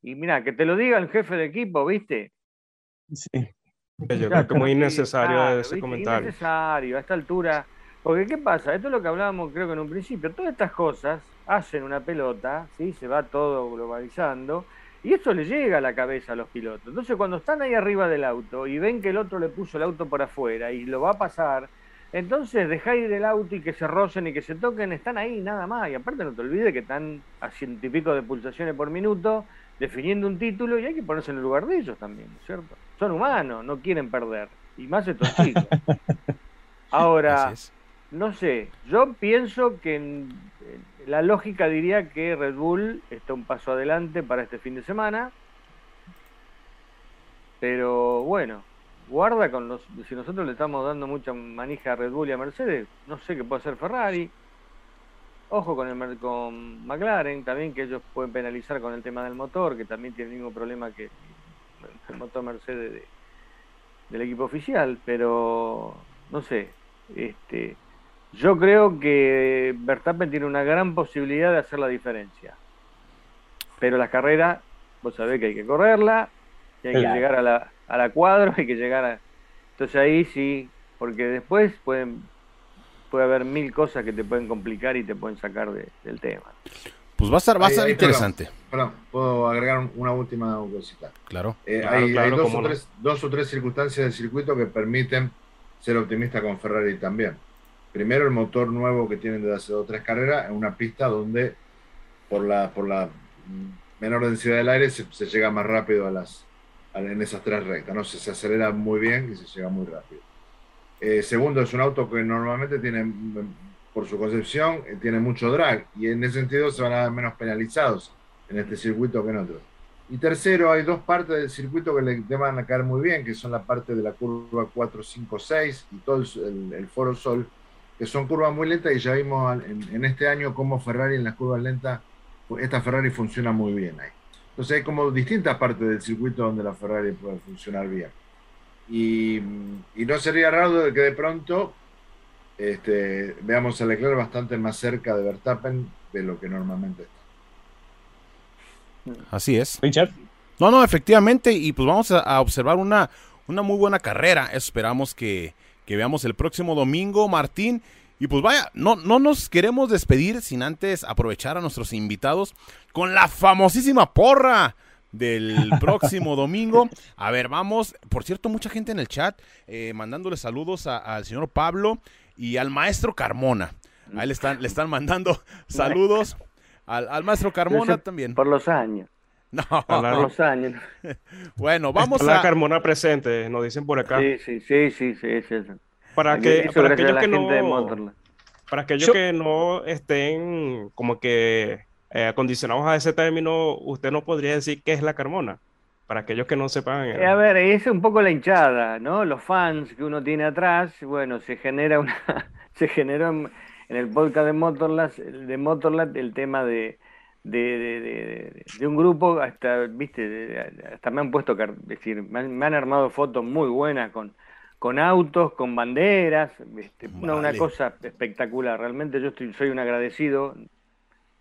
Y mira, que te lo diga el jefe de equipo, ¿viste? Sí. Yo creo que muy innecesario ese comentario. Innecesario, a esta altura. Porque, ¿qué pasa? Esto es lo que hablábamos, creo que en un principio. Todas estas cosas hacen una pelota, ¿sí? Se va todo globalizando y eso le llega a la cabeza a los pilotos. Entonces, cuando están ahí arriba del auto y ven que el otro le puso el auto por afuera y lo va a pasar, entonces deja ir el auto y que se rocen y que se toquen, están ahí nada más. Y aparte no te olvides que están a ciento y pico de pulsaciones por minuto definiendo un título y hay que ponerse en el lugar de ellos también, ¿cierto? Son humanos, no quieren perder. Y más estos chicos. (laughs) Ahora, no sé, yo pienso que la lógica diría que Red Bull está un paso adelante para este fin de semana. Pero bueno, guarda con los. Si nosotros le estamos dando mucha manija a Red Bull y a Mercedes, no sé qué puede hacer Ferrari. Ojo con, el, con McLaren también, que ellos pueden penalizar con el tema del motor, que también tiene el mismo problema que el motor Mercedes del equipo oficial. Pero no sé. Este, yo creo que Verstappen tiene una gran posibilidad de hacer la diferencia. Pero la carrera, vos sabés que hay que correrla, y hay que llegar a la, a la cuadro, (laughs) hay que llegar a... Entonces ahí sí, porque después pueden, puede haber mil cosas que te pueden complicar y te pueden sacar del tema. Pues va a estar, va a estar interesante. Perdón, puedo agregar una última cosita. Claro. Eh, hay, dos, o tres, dos o tres circunstancias del circuito que permiten ser optimista con Ferrari también. Primero, el motor nuevo que tienen desde hace dos o tres carreras en una pista donde por la, por la menor densidad del aire se, llega más rápido a las, en esas tres rectas. ¿no? Se, se acelera muy bien y se llega muy rápido. Eh, segundo, es un auto que normalmente tiene, por su concepción, eh, tiene mucho drag y en ese sentido se van a ver menos penalizados en este circuito que en otros. Y tercero, hay dos partes del circuito que le van a caer muy bien, que son la parte de la curva 4, 5, 6 y todo el Foro Sol, que son curvas muy lentas y ya vimos en, este año cómo Ferrari en las curvas lentas, esta Ferrari funciona muy bien ahí. Entonces hay como distintas partes del circuito donde la Ferrari puede funcionar bien. Y, no sería raro que de pronto este, veamos a Leclerc bastante más cerca de Verstappen de lo que normalmente está. Así es. Richard. No, no, efectivamente, y pues vamos a, observar una, una muy buena carrera. Esperamos que, que veamos el próximo domingo, Martín. Y pues vaya, no, no nos queremos despedir sin antes aprovechar a nuestros invitados con la famosísima porra del (laughs) próximo domingo. A ver, vamos. Por cierto, mucha gente en el chat eh, mandándole saludos al señor Pablo y al maestro Carmona. Ahí le están, le están mandando (laughs) saludos al, al maestro Carmona también. Por los años. No, por los años. (laughs) bueno, vamos a. La Carmona presente, nos dicen por acá. Sí, sí, sí, sí, sí, sí. Para, que, para aquellos que no. Para aquellos que no estén como que eh, acondicionados a ese término, usted no podría decir qué es la Carmona. Para aquellos que no sepan. Eh, a ver, es un poco la hinchada, ¿no? Los fans que uno tiene atrás, bueno, se genera una. (laughs) se generó en, el podcast de Motorland, de Motorland el tema de de, de, un grupo, hasta, viste, hasta me han puesto, decir, me han, armado fotos muy buenas con, con autos, con banderas, este, una, cosa espectacular. Realmente yo estoy, soy un agradecido.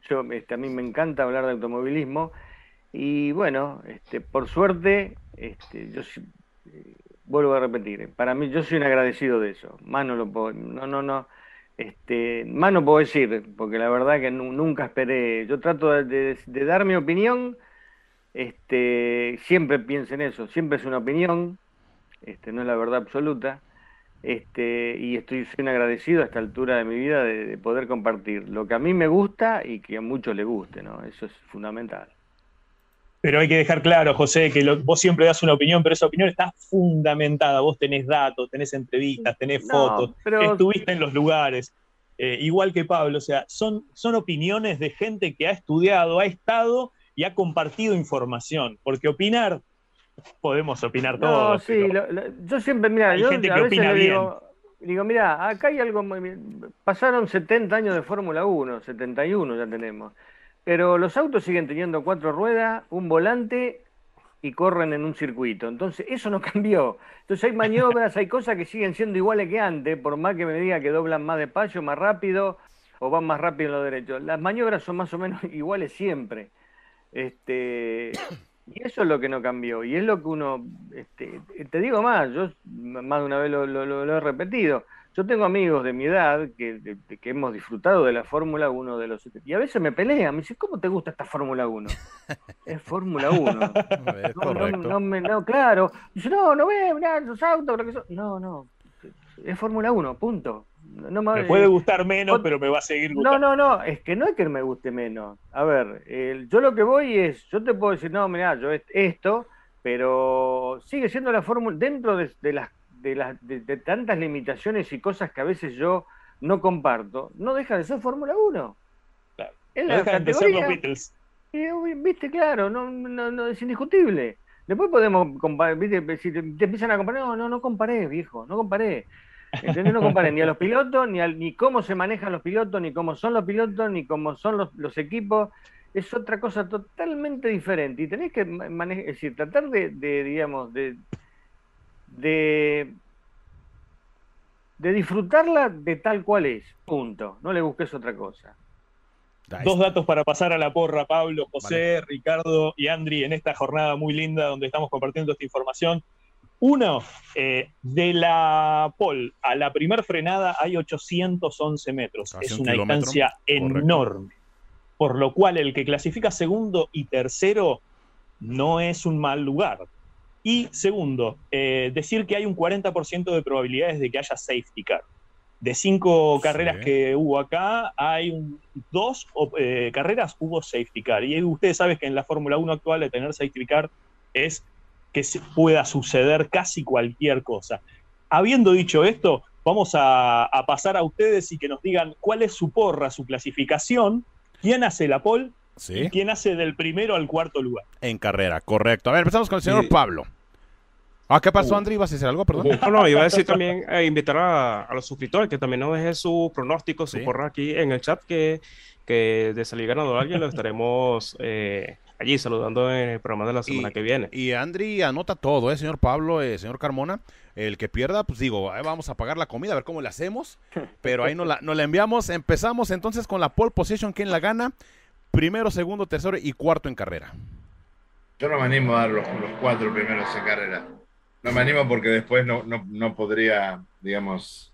Yo, este, a mí me encanta hablar de automovilismo y bueno, este, por suerte, este, yo eh, vuelvo a repetir, para mí yo soy un agradecido de eso. Más no lo puedo, no, no, no este, más no puedo decir, porque la verdad que nunca esperé. Yo trato de, dar mi opinión, este, siempre pienso en eso, siempre es una opinión, este, no es la verdad absoluta. Este, y estoy soy agradecido a esta altura de mi vida de, de, poder compartir lo que a mí me gusta y que a muchos les guste, ¿no? Eso es fundamental. Pero hay que dejar claro, José, que vos siempre das una opinión, pero esa opinión está fundamentada. Vos tenés datos, tenés entrevistas, tenés fotos, estuviste en los lugares. Eh, igual que Pablo, o sea, son, son opiniones de gente que ha estudiado, ha estado y ha compartido información. Porque opinar, podemos opinar todos. No, sí, yo siempre, mira, hay gente que opina bien. Digo, digo, mira, acá hay algo. Pasaron 70 años de Fórmula 1, 71 ya tenemos pero los autos siguen teniendo cuatro ruedas, un volante y corren en un circuito. Entonces, eso no (laughs) cambió. Entonces, hay maniobras, hay cosas que siguen siendo iguales que antes, por más que me diga que doblan más despacio, más rápido o van más rápido en los derechos. Las maniobras son más o menos (laughs) iguales siempre. Este, y eso es lo que no cambió. Y es lo que uno, este, te digo más, yo más de una vez lo he repetido yo tengo amigos de mi edad que, que hemos disfrutado de la Fórmula 1 de los y a veces me pelean, me dicen, ¿cómo te gusta esta Fórmula 1? (laughs) es Fórmula 1. (laughs) no, no, no, claro. Dice, no, no ve, mirá, los autos, lo que son. No, no. Es Fórmula 1, punto. No, me, puede gustar menos, pero me va a seguir gustando. No, no, no, es que no es que me guste menos. A ver, yo lo que voy es, yo te puedo decir, no, mira, yo esto, pero sigue siendo la fórmula, dentro de, de las de, tantas limitaciones y cosas que a veces yo no comparto, no deja de ser Fórmula 1. Claro. Es la categoría, Viste, claro, no, no, es indiscutible. Después podemos comparar, ¿viste? si te, empiezan a comparar, no, no, no comparé, viejo, no comparé. No comparé ni a los pilotos, ni, ni cómo se manejan los pilotos, ni cómo son los pilotos, ni cómo son los, los equipos. Es otra cosa totalmente diferente. Y tenés que manejar, es decir, tratar de, de digamos, de, de, de disfrutarla de tal cual es. Punto. No le busques otra cosa. Dos datos para pasar a la porra, Pablo, José, Ricardo y Andri, en esta jornada muy linda donde estamos compartiendo esta información. Uno, eh, de la pole a la primer frenada hay 811 metros. es una distancia enorme. Por lo cual el que clasifica segundo y tercero no es un mal lugar. Y segundo, eh, decir que hay un 40% de probabilidades de que haya safety car. De cinco carreras que hubo acá, hay dos eh, carreras hubo safety car. Y ustedes saben que en la Fórmula 1 actual de tener safety car es que se pueda suceder casi cualquier cosa. Habiendo dicho esto, vamos a, pasar a ustedes y que nos digan cuál es su porra, su clasificación, quién hace la pole quién hace del primero al cuarto lugar. En carrera, correcto. A ver, empezamos con el señor Pablo. Ah, ¿qué pasó. André? ¿Ibas a decir algo? Perdón. No, no, iba a decir también, eh, invitar a, los suscriptores que también nos dejen su pronóstico, su porra aquí en el chat, que, que de salir ganador alguien lo estaremos (laughs) eh, allí saludando en el programa de la semana que viene. Y Andri anota todo, ¿eh, señor Pablo, eh, señor Carmona? El que pierda, pues digo, vamos a pagar la comida, a ver cómo le hacemos. Pero ahí nos la, la enviamos. Empezamos entonces con la pole position, ¿quién la gana? Primero, segundo, tercero y cuarto en carrera. Yo no me animo a dar los, cuatro primeros en carrera. No me animo porque después no, podría, digamos,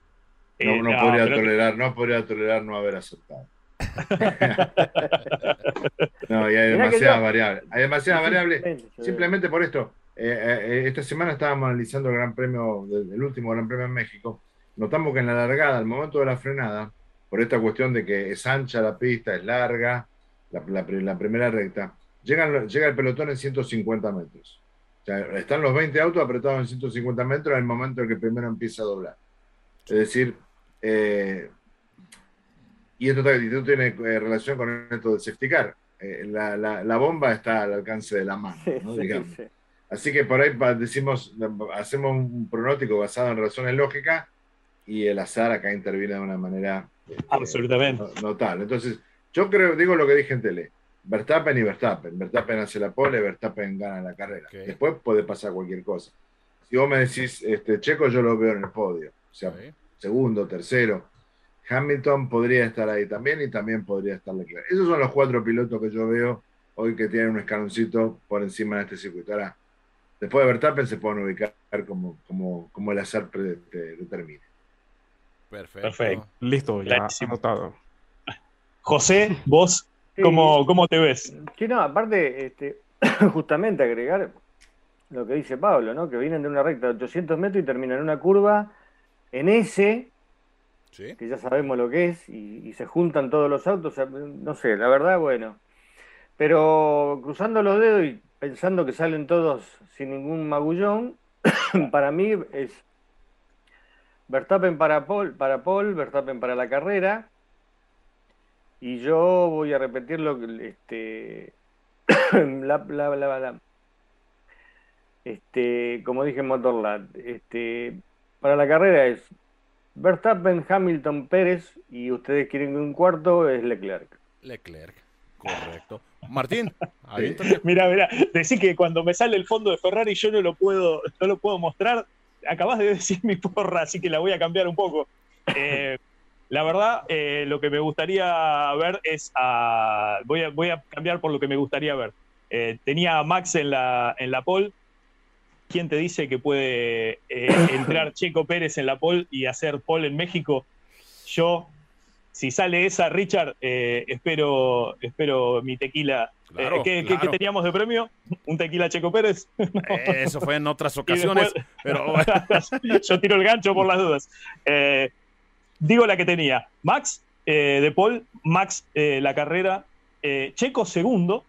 no, eh, podría tolerar, no podría tolerar no haber aceptado. (laughs) no, y hay demasiadas variables. Hay demasiadas variables. Simplemente por esto. Eh, eh, esta semana estábamos analizando el Gran Premio, el último Gran Premio en México. Notamos que en la largada, al momento de la frenada, por esta cuestión de que es ancha la pista, es larga, la, primera recta, llega el pelotón en 150 metros. están los 20 autos apretados en 150 metros en el momento en que el primero empieza a doblar. Es decir, eh, y esto, tiene eh, relación con esto de safety eh, la, bomba está al alcance de la mano, Así que por ahí decimos, hacemos un pronóstico basado en razones lógicas y el azar acá interviene de una manera absolutamente notable. Entonces, yo creo, digo lo que dije en tele. Verstappen y Verstappen. Verstappen hace la pole, Verstappen gana la carrera. Después puede pasar cualquier cosa. Si vos me decís, este, Checo, yo lo veo en el podio. O sea, segundo, tercero. Hamilton podría estar ahí también y también podría estar Leclerc. Esos son los cuatro pilotos que yo veo hoy que tienen un escaloncito por encima de este circuito. Ahora, después de Verstappen se pueden ubicar como, como, como el azar determine. Perfecto. Perfecto. Listo, ya anotado. José, vos, ¿cómo, ¿cómo, te ves? Sí, no, aparte, este, (coughs) justamente agregar lo que dice Pablo, ¿no? Que vienen de una recta de 800 metros y terminan en una curva en S, que ya sabemos lo que es, y, se juntan todos los autos, no sé, la verdad, bueno. Pero cruzando los dedos y pensando que salen todos sin ningún magullón, (coughs) para mí es Verstappen para Paul, para Paul, Verstappen para la carrera, y yo voy a repetirlo, este, (coughs) la, la, la, este, como dije en Motorland, este, para la carrera es Verstappen, Hamilton, Pérez y ustedes quieren un cuarto es Leclerc. Leclerc. Correcto. Martín, mira, mira, decir que cuando me sale el fondo de Ferrari yo no lo puedo, no lo puedo mostrar. Acabas de (laughs) decir mi porra, así que la voy a cambiar un poco. Eh, la verdad, eh, lo que me gustaría ver es a. Voy a, voy a cambiar por lo que me gustaría ver. Eh, tenía a Max en la, en la pole. ¿Quién te dice que puede entrar (coughs) Checo Pérez en la pole y hacer pole en México? Yo si sale esa, Richard, eh, espero, espero mi tequila. Eh, ¿qué, teníamos de premio? ¿Un tequila Checo Pérez? Eh, eso fue en otras (laughs) ocasiones. pero... (laughs) Yo tiro el gancho por las dudas. Digo la que tenía. Max de Paul, Max la carrera, Checo segundo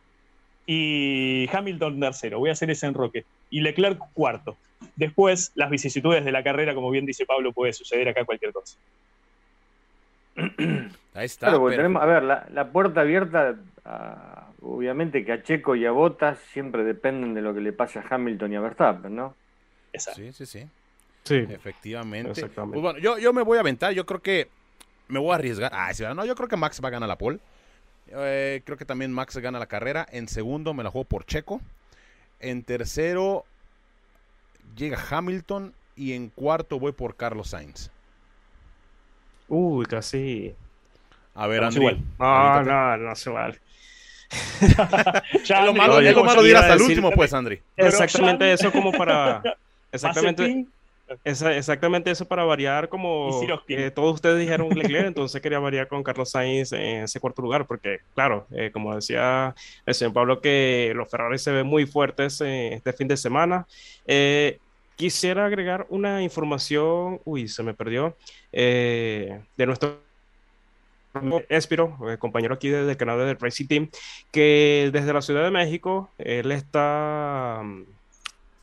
y Hamilton tercero. Voy a hacer ese enroque. Y Leclerc cuarto. Después, las vicisitudes de la carrera, como bien dice Pablo, puede suceder acá cualquier cosa. (clears throat) Ahí está. tenemos, a ver, la, puerta abierta, obviamente que a Checo y a Bottas siempre dependen de lo que le pase a Hamilton y a Verstappen, ¿no? Sí, sí, sí. Sí. Efectivamente. Pues bueno, yo, yo me voy a aventar, yo creo que me voy a arriesgar. Ah, no, yo creo que Max va a ganar la pole. Eh, creo que también Max gana la carrera. En segundo me la juego por Checo. En tercero llega Hamilton. Y en cuarto voy por Carlos Sainz. Uy, casi. A ver, André. No, no, no se vale. lo malo, es lo malo de ir hasta el último, pues, Andri. Exactamente eso como para... (laughs) Exactamente, exactamente eso para variar como eh, todos ustedes dijeron (laughs) Leclerc, entonces quería variar con Carlos Sainz en ese cuarto lugar, porque claro, eh, como decía el señor Pablo, que los Ferrari se ven muy fuertes este fin de semana. Eh, Quisiera agregar una información, uy, se me perdió, eh, de nuestro Espiro, el compañero aquí desde el canal de Racing Team, que desde la Ciudad de México, él está,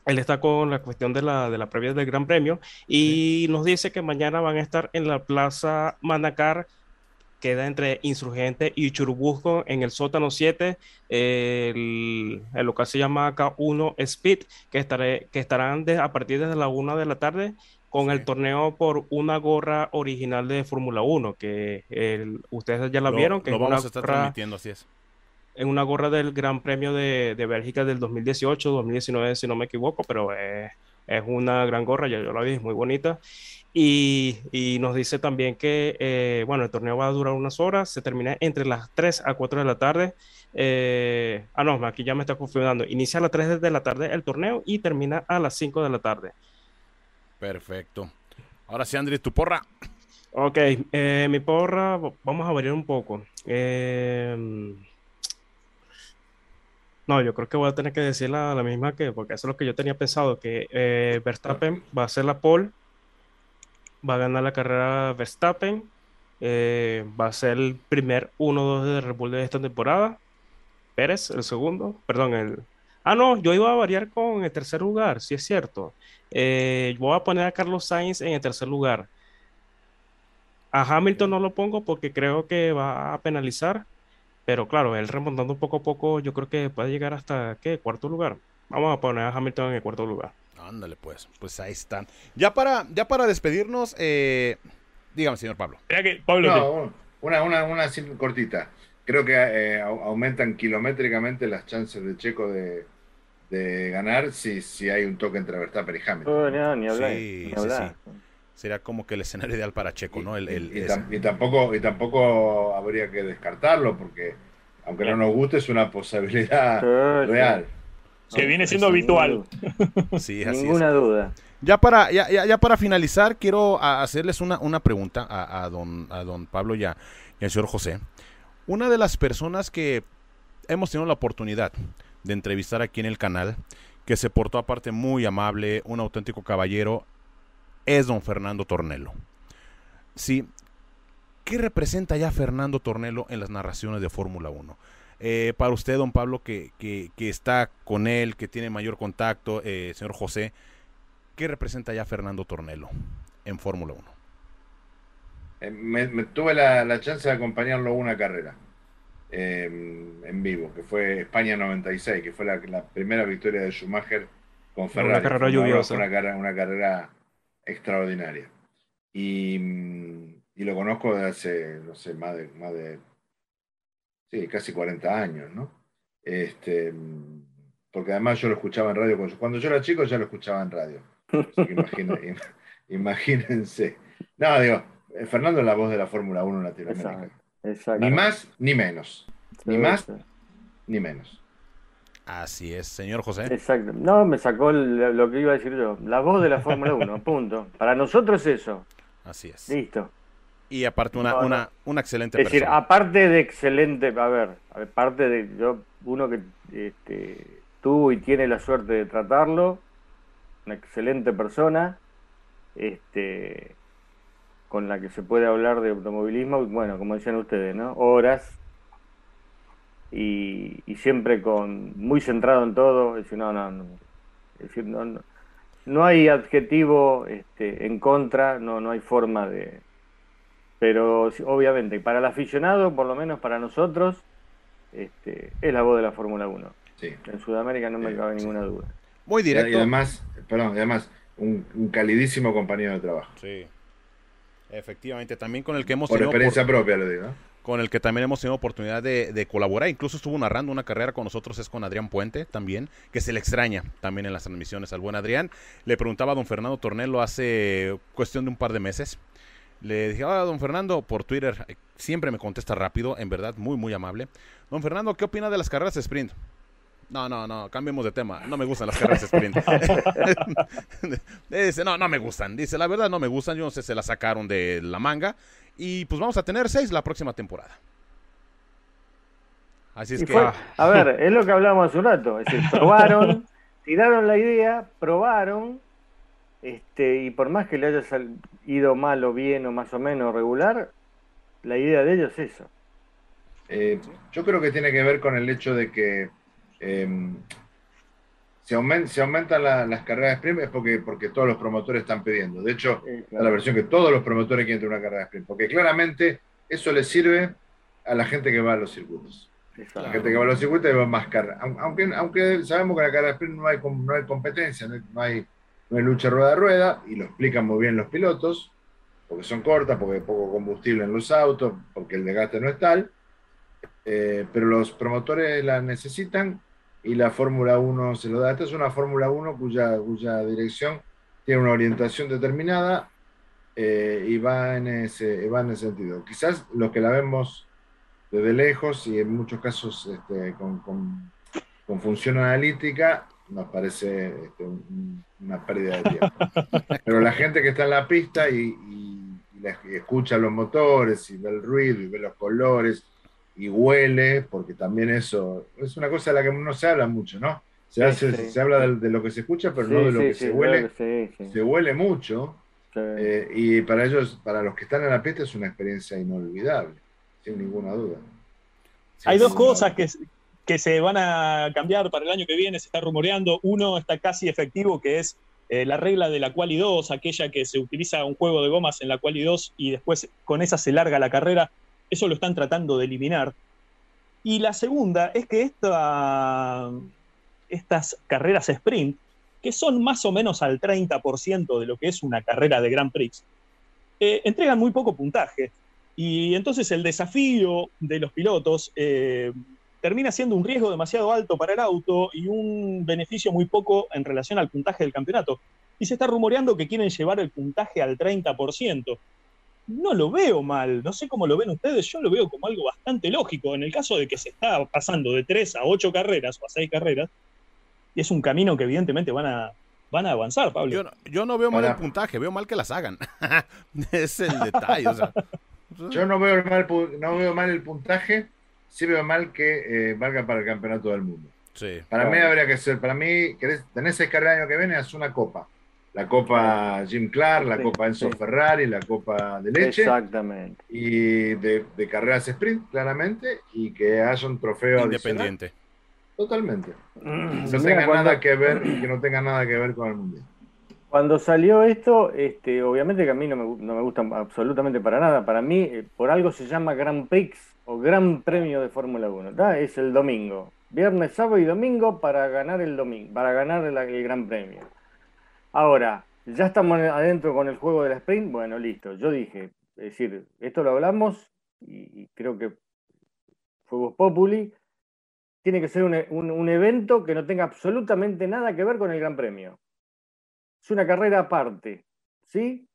él está con la cuestión de la, de la previa del Gran Premio y nos dice que mañana van a estar en la Plaza Manacar queda entre Insurgente y Churubusco en el sótano 7, el, el, local se llama K1 Speed, que, estaré, que estarán a partir de la 1 de la tarde con el torneo por una gorra original de Fórmula 1, que ustedes ya la vieron. Que lo vamos a estar transmitiendo, así es. En una gorra del Gran Premio de, de Bélgica del 2018, 2019, si no me equivoco, pero es, es una gran gorra, ya yo la vi, es muy bonita. Y, nos dice también que, eh, bueno, el torneo va a durar unas horas, se termina entre las 3 a 4 de la tarde. Eh, ah, no, aquí ya me está confirmando. Inicia a las 3 de la tarde el torneo y termina a las 5 de la tarde. Perfecto. Ahora sí, Andrés, tu porra. Ok, eh, mi porra, vamos a variar un poco. No, yo creo que voy a tener que decir la, la, misma que, porque eso es lo que yo tenía pensado, que Verstappen va a ser la pole va a ganar la carrera Verstappen. Eh, va a ser el primer 1-2 de Red Bull de esta temporada. Pérez, el segundo. Perdón, el. Ah, no, yo iba a variar con el tercer lugar, si es cierto. Eh, voy a poner a Carlos Sainz en el tercer lugar. A Hamilton no lo pongo porque creo que va a penalizar. Pero claro, él remontando poco a poco, yo creo que puede llegar hasta, ¿qué? Cuarto lugar. Vamos a poner a Hamilton en el cuarto lugar. Ándale, pues, pues ahí están. Ya para, ya para despedirnos, eh, dígame, señor Pablo. no, una, una, una cortita. Creo que eh, aumentan kilométricamente las chances de Checo de, ganar si, si hay un toque entre Verstappen y Hamilton. Oh, no, ni hablar, sí, Sí, sí. Sería como que el escenario ideal para Checo, ¿no? El, y, tampoco, y tampoco habría que descartarlo, porque aunque no nos guste, es una posibilidad (laughs) real que viene siendo habitual. (laughs) Sí, así Ninguna duda. Ya para, ya, ya, para finalizar, quiero hacerles una, una pregunta a, don, a don Pablo y, a, y al señor José. Una de las personas que hemos tenido la oportunidad de entrevistar aquí en el canal, que se portó aparte muy amable, un auténtico caballero, es don Fernando Tornelo. Sí, ¿qué representa ya Fernando Tornelo en las narraciones de Fórmula 1? Eh, para usted, don Pablo, que, que, está con él, que tiene mayor contacto, eh, señor José, ¿qué representa ya Fernando Tornelo en Fórmula 1? Eh, me, tuve la, chance de acompañarlo una carrera em, en vivo, que fue España 96, que fue la, primera victoria de Schumacher con Ferrari. Una carrera lluviosa. Una, una, carrera extraordinaria. Y, y, lo conozco desde hace, no sé, más de, más de sí, casi 40 años, ¿no? Este, porque además yo lo escuchaba en radio, cuando yo era chico ya lo escuchaba en radio. (laughs) imagínense. No, digo, eh, Fernando es la voz de la Fórmula 1 en Latinoamérica. Ni más ni menos. Ni más ni menos. Así es, señor José. Exacto. No, me sacó lo que iba a decir yo. La voz de la Fórmula 1, (laughs) punto. Para nosotros eso. Así es. Listo. Y aparte una, una, una excelente Es decir, aparte de excelente, a ver, aparte de yo, uno que este, tuvo y tiene la suerte de tratarlo, una excelente persona, este, con la que se puede hablar de automovilismo, bueno, como decían ustedes, ¿no? Horas, y, siempre con muy centrado en todo, es decir, no, no, no, es decir, no, no, hay adjetivo este, en contra, no, no hay forma de... Pero obviamente, para el aficionado, por lo menos para nosotros, este, es la voz de la Fórmula 1. Sí. En Sudamérica no me cabe ninguna duda. Muy directo. Y además, perdón, además, un, calidísimo compañero de trabajo. Sí. Efectivamente, también con el que hemos Por experiencia propia, lo digo con el que también hemos tenido oportunidad de, colaborar. Incluso estuvo narrando una carrera con nosotros, es con Adrián Puente también, que se le extraña también en las transmisiones al buen Adrián. Le preguntaba a don Fernando Tornelo hace cuestión de un par de meses. Le dije, ah, don Fernando, por Twitter, eh, siempre me contesta rápido, en verdad, muy, muy amable. Don Fernando, ¿qué opina de las carreras de sprint? No, no, no, cambiemos de tema. No me gustan las carreras sprint. (laughs) Dice, no, no me gustan. Dice, la verdad no me gustan. Yo no sé, se las sacaron de la manga. Y pues vamos a tener seis la próxima temporada. Así es que. a (laughs) ver, es lo que hablábamos hace un rato. Es decir, probaron, (laughs) tiraron la idea, probaron. Este, y por más que le haya ido mal o bien o más o menos regular, la idea de ellos es eso. Eh, yo creo que tiene que ver con el hecho de que eh, si, aumentan las carreras de sprint es porque, porque todos los promotores están pidiendo. De hecho, la versión que todos los promotores quieren tener una carrera de sprint, porque claramente eso le sirve a la gente que va a los circuitos. La gente que va a los circuitos va más carreras. Aunque, aunque sabemos que en la carrera de sprint no hay, no hay competencia, no hay, no hay lucha rueda a rueda, y lo explican muy bien los pilotos, porque son cortas, porque hay poco combustible en los autos, porque el desgaste no es tal. Eh, pero los promotores la necesitan y la Fórmula 1 se lo da. Esta es una Fórmula 1 cuya, cuya dirección tiene una orientación determinada eh, y va en, ese, va en ese sentido. Quizás los que la vemos desde lejos y en muchos casos este, con, con, función analítica nos parece este, una pérdida de tiempo. (laughs) Pero la gente que está en la pista y, y escucha los motores y ve el ruido y ve los colores y huele, porque también eso es una cosa de la que no se habla mucho, ¿no? Se, hace, se habla de, lo que se escucha, pero no de lo que se huele. Se huele mucho. Eh, y para ellos, para los que están en la pista, es una experiencia inolvidable, sin ninguna duda. Hay dos cosas que, que se van a cambiar para el año que viene, se está rumoreando. Uno está casi efectivo, que es eh, la regla de la Quali 2, aquella que se utiliza un juego de gomas en la Quali 2 y después con esa se larga la carrera. Eso lo están tratando de eliminar. Y la segunda es que estas carreras sprint, que son más o menos al 30% de lo que es una carrera de Grand Prix, eh, entregan muy poco puntaje. Y entonces el desafío de los pilotos eh, termina siendo un riesgo demasiado alto para el auto y un beneficio muy poco en relación al puntaje del campeonato. Y se está rumoreando que quieren llevar el puntaje al 30% no lo veo mal. No sé cómo lo ven ustedes, yo lo veo como algo bastante lógico. En el caso de que se está pasando de tres a ocho carreras o a seis carreras, y es un camino que evidentemente van a, van a avanzar, Pablo. Yo no, veo mal el puntaje, veo mal que las hagan. (laughs) es el detalle. (laughs) Yo no veo, mal, no veo mal el puntaje, sí veo mal que eh, valga para el campeonato del mundo. Para mí habría que ser, para mí, tenés seis carreras el año que viene, haz una copa la Copa Jim Clark, la Copa Enzo Ferrari, la Copa de Leche. Exactamente. Y de, carreras sprint, claramente, y que haya un trofeo independiente. Totalmente. Mm, no tenga nada que ver, que no tenga nada que ver con el mundial. Cuando salió esto, este, obviamente que a mí no me, no me gusta absolutamente para nada. Para mí, eh, por algo se llama Grand Prix o Gran Premio de Fórmula 1. Es el domingo. Viernes, sábado y domingo para ganar el domingo, para ganar el Gran Premio. Ahora, ya estamos adentro con el juego de la sprint. Bueno, listo. Yo dije, es decir, esto lo hablamos y, creo que Fuegos Populi, tiene que ser un, evento que no tenga absolutamente nada que ver con el Gran Premio. Es una carrera aparte, ¿sí?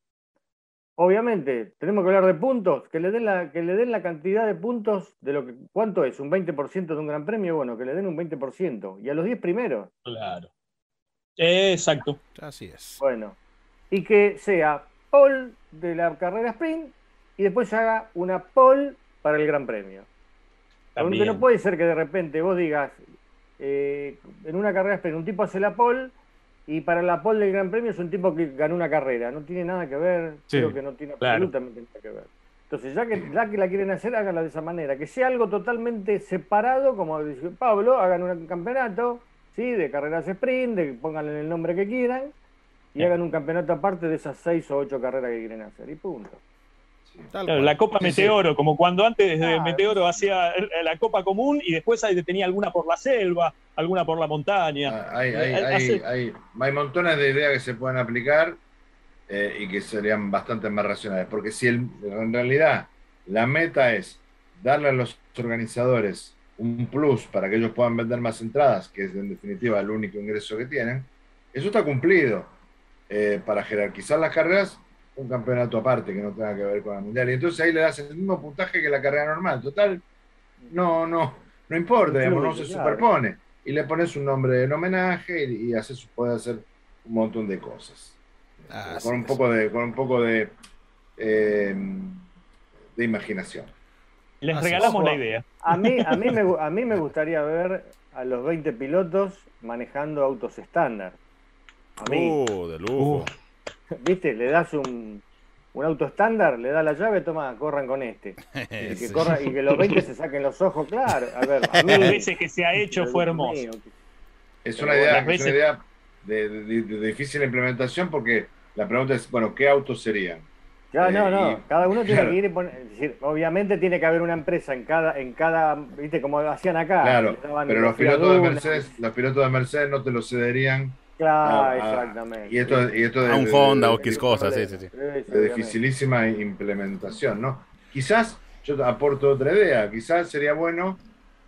Obviamente, tenemos que hablar de puntos, que le den la, que le den la cantidad de puntos de lo que, ¿cuánto es? ¿Un 20% de un gran premio? Bueno, que le den un 20%. Y a los 10 primeros. Claro. Exacto. Así es. Bueno, y que sea pole de la carrera sprint y después se haga una pole para el gran premio. Porque no puede ser que de repente vos digas, eh, en una carrera sprint, un tipo hace la pole y para la pole del Gran Premio es un tipo que ganó una carrera. No tiene nada que ver, creo que no tiene absolutamente nada que ver. Entonces, ya que, ya que la quieren hacer, háganla de esa manera. Que sea algo totalmente separado, como dice Pablo, hagan un campeonato ¿sí? de carreras sprint, de, pónganle el nombre que quieran y hagan un campeonato aparte de esas seis o ocho carreras que quieren hacer. Y punto la Copa Meteoro, como cuando antes de Meteoro hacía la Copa Común y después tenía alguna por la selva, alguna por la montaña. Ah, hay, hay, montones de ideas que se pueden aplicar eh, y que serían bastante más racionales. Porque si en realidad la meta es darle a los organizadores un plus para que ellos puedan vender más entradas, que es en definitiva el único ingreso que tienen, eso está cumplido. Eh, para jerarquizar las carreras, un campeonato aparte que no tenga que ver con la mundial. Y entonces ahí le das el mismo puntaje que la carrera normal. Total, no, no, no importa, no se superpone. Y le pones un nombre en homenaje y, haces, puede hacer un montón de cosas. con, un poco de, con un poco de, eh, de imaginación. Les regalamos la idea. A mí, a, mí (laughs) me, a mí me gustaría ver a los 20 pilotos manejando autos estándar. A mí. Uh, de lujo. (laughs) ¿Viste? Le das un, un auto estándar, le das la llave, toma, corran con este. (laughs) Y que, y que los 20 se saquen los ojos, claro. A ver, a Las veces que se ha hecho fue hermoso. Es una idea, es una idea de, difícil implementación porque la pregunta es, bueno, ¿qué autos serían? Ya, no, no, cada uno tiene que ir y poner, es decir, obviamente tiene que haber una empresa en cada, en cada, viste, como hacían acá. Claro, pero los pilotos de Mercedes, los pilotos de Mercedes no te lo cederían Claro, ah, exactamente. Y esto, y esto de, a un Honda o X cosas, sí, sí, sí. De dificilísima implementación, ¿no? Quizás, yo aporto otra idea, quizás sería bueno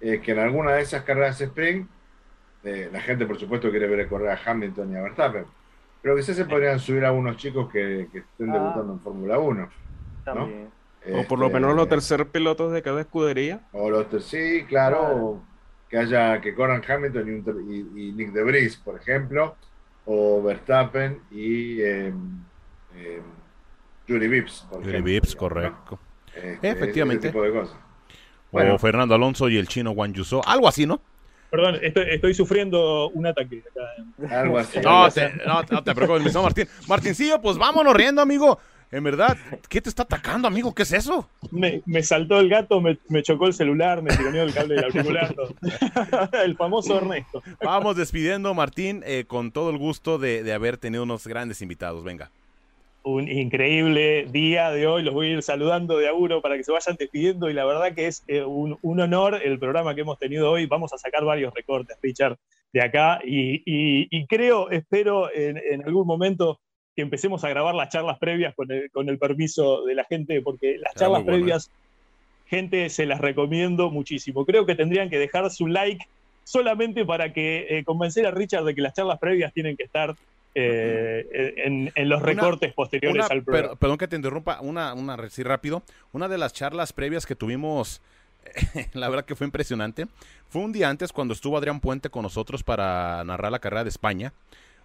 eh, que en alguna de esas carreras sprint, eh, la gente por supuesto quiere ver correr a Hamilton y a Verstappen, pero quizás se podrían subir a unos chicos que, estén ah. debutando en Fórmula 1. ¿no? o por lo menos los este, tercer pilotos de cada escudería. O los sí, claro que haya que corran Hamilton y, Nick de Vries, por ejemplo, o Verstappen y eh, eh, Julie Vips. Julie Vips, correcto. Este, Efectivamente. tipo de cosas. O Fernando Alonso y el chino Juan Yuso, algo así, ¿no? Perdón, estoy, sufriendo un ataque. Algo así. No, te, no, te preocupes, Martín. Martincillo, pues vámonos riendo, amigo. En verdad, ¿qué te está atacando, amigo? ¿Qué es eso? Me, saltó el gato, me, chocó el celular, me tironeó el cable del auricular. (laughs) el famoso Ernesto. Vamos despidiendo, Martín, eh, con todo el gusto de, haber tenido unos grandes invitados. Venga. Un increíble día de hoy. Los voy a ir saludando de a uno para que se vayan despidiendo. Y la verdad que es eh, un, honor el programa que hemos tenido hoy. Vamos a sacar varios recortes, Richard, de acá. Y, creo, espero en algún momento que empecemos a grabar las charlas previas con el, permiso de la gente, porque las charlas previas, gente, se las recomiendo muchísimo. Creo que tendrían que dejar su like solamente para que eh, convencer a Richard de que las charlas previas tienen que estar eh, en, los recortes posteriores al programa. perdón que te interrumpa, una, una sí rápido. Una de las charlas previas que tuvimos, (laughs) la verdad que fue impresionante, fue un día antes cuando estuvo Adrián Puente con nosotros para narrar la carrera de España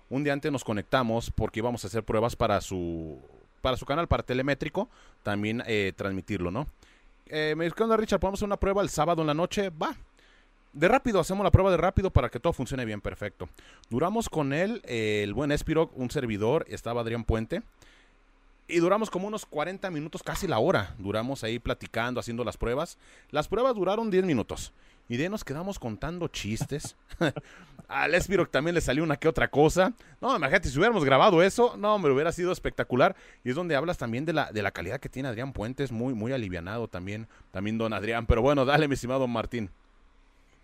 un día antes nos conectamos porque íbamos a hacer pruebas para su, para su canal, para telemétrico, también eh, transmitirlo, ¿no? Eh, me dijo, Richard? ¿Podemos hacer una prueba el sábado en la noche? Va. De rápido, hacemos la prueba de rápido para que todo funcione bien, perfecto. Duramos con él, el buen Espiro, un servidor, estaba Adrián Puente. Y duramos como unos 40 minutos, casi la hora. Duramos ahí platicando, haciendo las pruebas. Las pruebas duraron 10 minutos. Y de ahí nos quedamos contando chistes. (laughs) Al Espiro también le salió una que otra cosa. No, imagínate, si hubiéramos grabado eso, no, me hubiera sido espectacular. Y es donde hablas también de la, de la calidad que tiene Adrián Puentes, muy, muy alivianado también, también don Adrián. Pero bueno, dale, mi estimado Martín.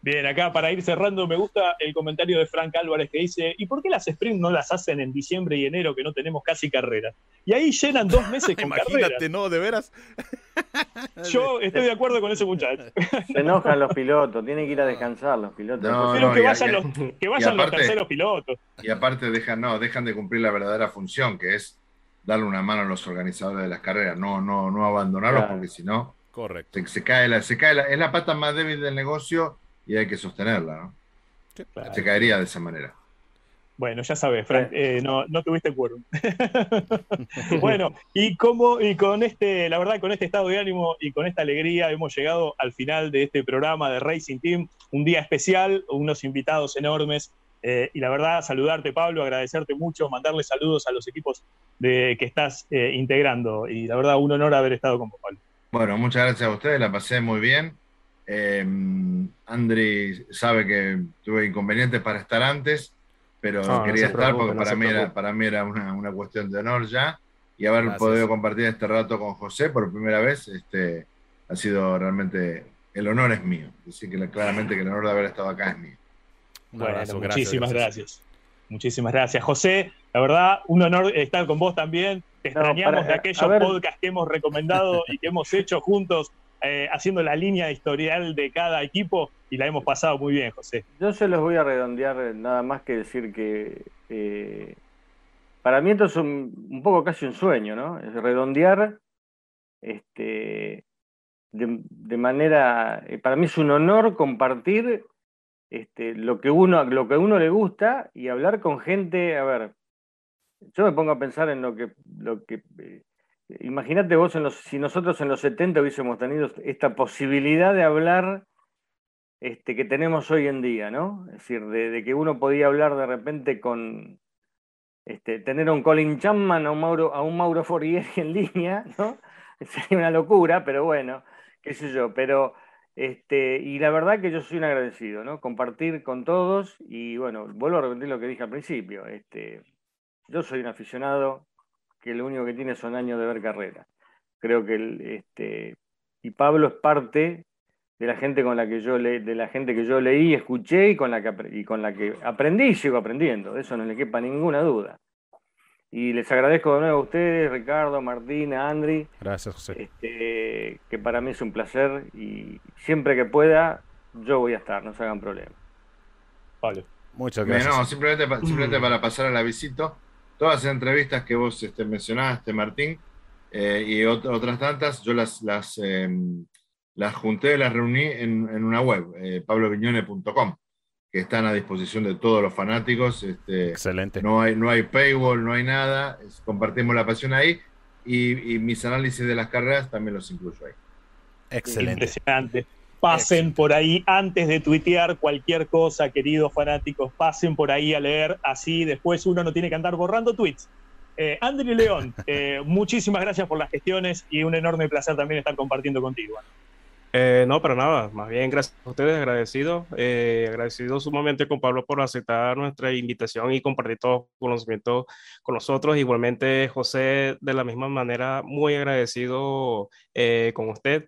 Bien, acá para ir cerrando, me gusta el comentario de Frank Álvarez que dice: ¿Y por qué las sprint no las hacen en diciembre y enero que no tenemos casi carrera? Y ahí llenan dos meses (laughs) con Imagínate, no, de veras. (laughs) Yo estoy de acuerdo con ese muchacho. (laughs) Se enojan los pilotos, tienen que ir a descansar los pilotos. No, que vayan, los, que vayan los terceros pilotos. Y aparte dejan, no, dejan de cumplir la verdadera función, que es darle una mano a los organizadores de las carreras, no, no, no abandonarlos, porque si no, Correcto. Se, cae la, se cae la, es la pata más débil del negocio y hay que sostenerla, ¿no? Se caería de esa manera. Bueno, ya sabes, Frank, eh, no, no, tuviste quórum. (laughs) bueno, y como, y con este, la verdad, con este estado de ánimo y con esta alegría hemos llegado al final de este programa de Racing Team, un día especial, unos invitados enormes. Eh, y la verdad, saludarte, Pablo, agradecerte mucho, mandarle saludos a los equipos de, que estás eh, integrando. Y la verdad, un honor haber estado con vos, Pablo. Bueno, muchas gracias a ustedes, la pasé muy bien. Eh, Andri sabe que tuve inconvenientes para estar antes, pero quería estar porque para, mí era, para mí era una, cuestión de honor ya. Y haber podido compartir este rato con José por primera vez, este, ha sido realmente, el honor es mío. Así que claramente que el honor de haber estado acá es mío. bueno, muchísimas gracias. Muchísimas gracias. José, la verdad, un honor estar con vos también. Te extrañamos de aquellos podcasts que hemos recomendado y que hemos hecho juntos eh, haciendo la línea historial de cada equipo y la hemos pasado muy bien, José. Yo se los voy a redondear nada más que decir que eh, para mí esto es un, poco casi un sueño, ¿no? Es redondear este, de, manera, eh, para mí es un honor compartir este, lo, que uno, lo que a uno le gusta y hablar con gente, a ver, yo me pongo a pensar en lo que, lo que Imagínate vos si nosotros en los 70 hubiésemos tenido esta posibilidad de hablar este, que tenemos hoy en día, ¿no? Es decir, de, que uno podía hablar de repente con, este, tener a un Colin Chapman, a un Mauro, a un Mauro Forrieri en línea, ¿no? (laughs) Sería una locura, pero bueno, qué sé yo, pero, este, y la verdad que yo soy un agradecido, ¿no? Compartir con todos y bueno, vuelvo a repetir lo que dije al principio, este, yo soy un aficionado que lo único que tiene son años de ver carrera. Creo que el, este, y Pablo es parte de la gente con la que yo le, de la gente que yo leí, escuché y con la que y con la que aprendí y sigo aprendiendo, de eso no le quepa ninguna duda. Y les agradezco de nuevo a ustedes, Ricardo, Martina, Andri. Gracias, José. Este, que para mí es un placer y siempre que pueda, yo voy a estar, no se hagan problema. Vale. Muchas gracias. No, simplemente, simplemente para pasar a la visita todas las entrevistas que vos este, mencionaste, Martín, eh, y otras tantas, yo las, las, em, las junté, las reuní en, en una web, eh, pabloviñone.com, que están a disposición de todos los fanáticos. Este, Excelente. No hay, no hay paywall, no hay nada, compartimos la pasión ahí y, y, mis análisis de las carreras también los incluyo ahí. Excelente. Impresionante pasen por ahí antes de tuitear cualquier cosa, queridos fanáticos, pasen por ahí a leer, así después uno no tiene que andar borrando tweets. Eh, André León, (laughs) eh, muchísimas gracias por las gestiones y un enorme placer también estar compartiendo contigo. Eh, no, para nada. Más bien, gracias a ustedes, agradecido. Eh, agradecido sumamente con Pablo por aceptar nuestra invitación y compartir todo conocimiento con nosotros. Igualmente, José, de la misma manera, muy agradecido eh, con usted.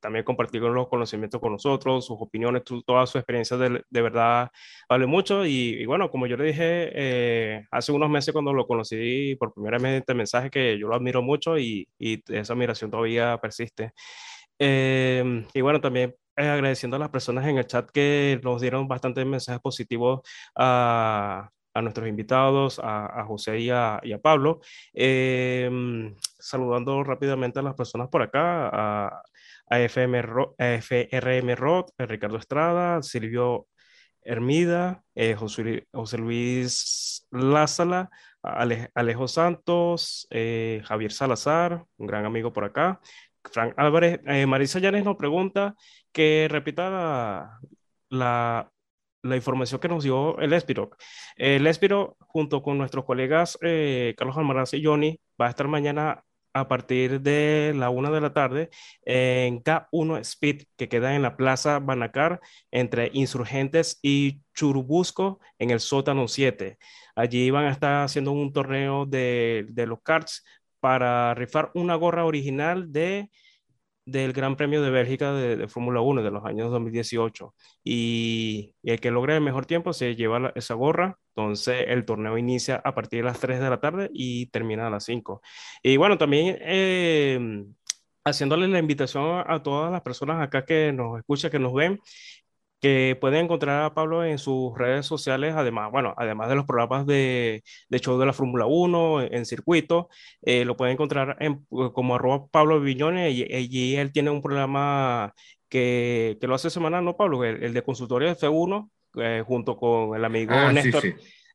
también compartir los conocimientos con nosotros, sus opiniones, toda su experiencia de, de verdad vale mucho. Y, bueno, como yo le dije hace unos meses cuando lo conocí por primera vez, este mensaje que yo lo admiro mucho y, y esa admiración todavía persiste. Em, y bueno, también eh, agradeciendo a las personas en el chat que nos dieron bastantes mensajes positivos a, a nuestros invitados, a, José y a, Pablo. Em, saludando rápidamente a las personas por acá, a, a FM, FRM Rod, Ricardo Estrada, Silvio Hermida, eh, José, José, Luis Lázala, Alejo Santos, eh, Javier Salazar, un gran amigo por acá, Frank Álvarez, eh, Marisa Llanes nos pregunta que repita la, información que nos dio el Espiro. El Espiro, junto con nuestros colegas eh, Carlos Almaraz y Johnny, va a estar mañana a partir de la una de la tarde en K1 Speed, que queda en la Plaza Banacar entre Insurgentes y Churubusco en el sótano 7. Allí van a estar haciendo un torneo de, de los karts para rifar una gorra original de del Gran Premio de Bélgica de, Fórmula 1 de los años 2018. Y, el que logre el mejor tiempo se lleva esa gorra. Entonces el torneo inicia a partir de las 3 de la tarde y termina a las 5. Y bueno, también eh, haciéndole la invitación a todas las personas acá que nos escuchan, que nos ven, que pueden encontrar a Pablo en sus redes sociales, además, bueno, además de los programas de, de show de la Fórmula 1 en, circuito, eh, lo pueden encontrar en, como arroba Pablo Viñones y, y, él tiene un programa que, que, lo hace semanal, ¿no, Pablo? El, de consultorio de F1, eh, junto con el amigo ah, Néstor,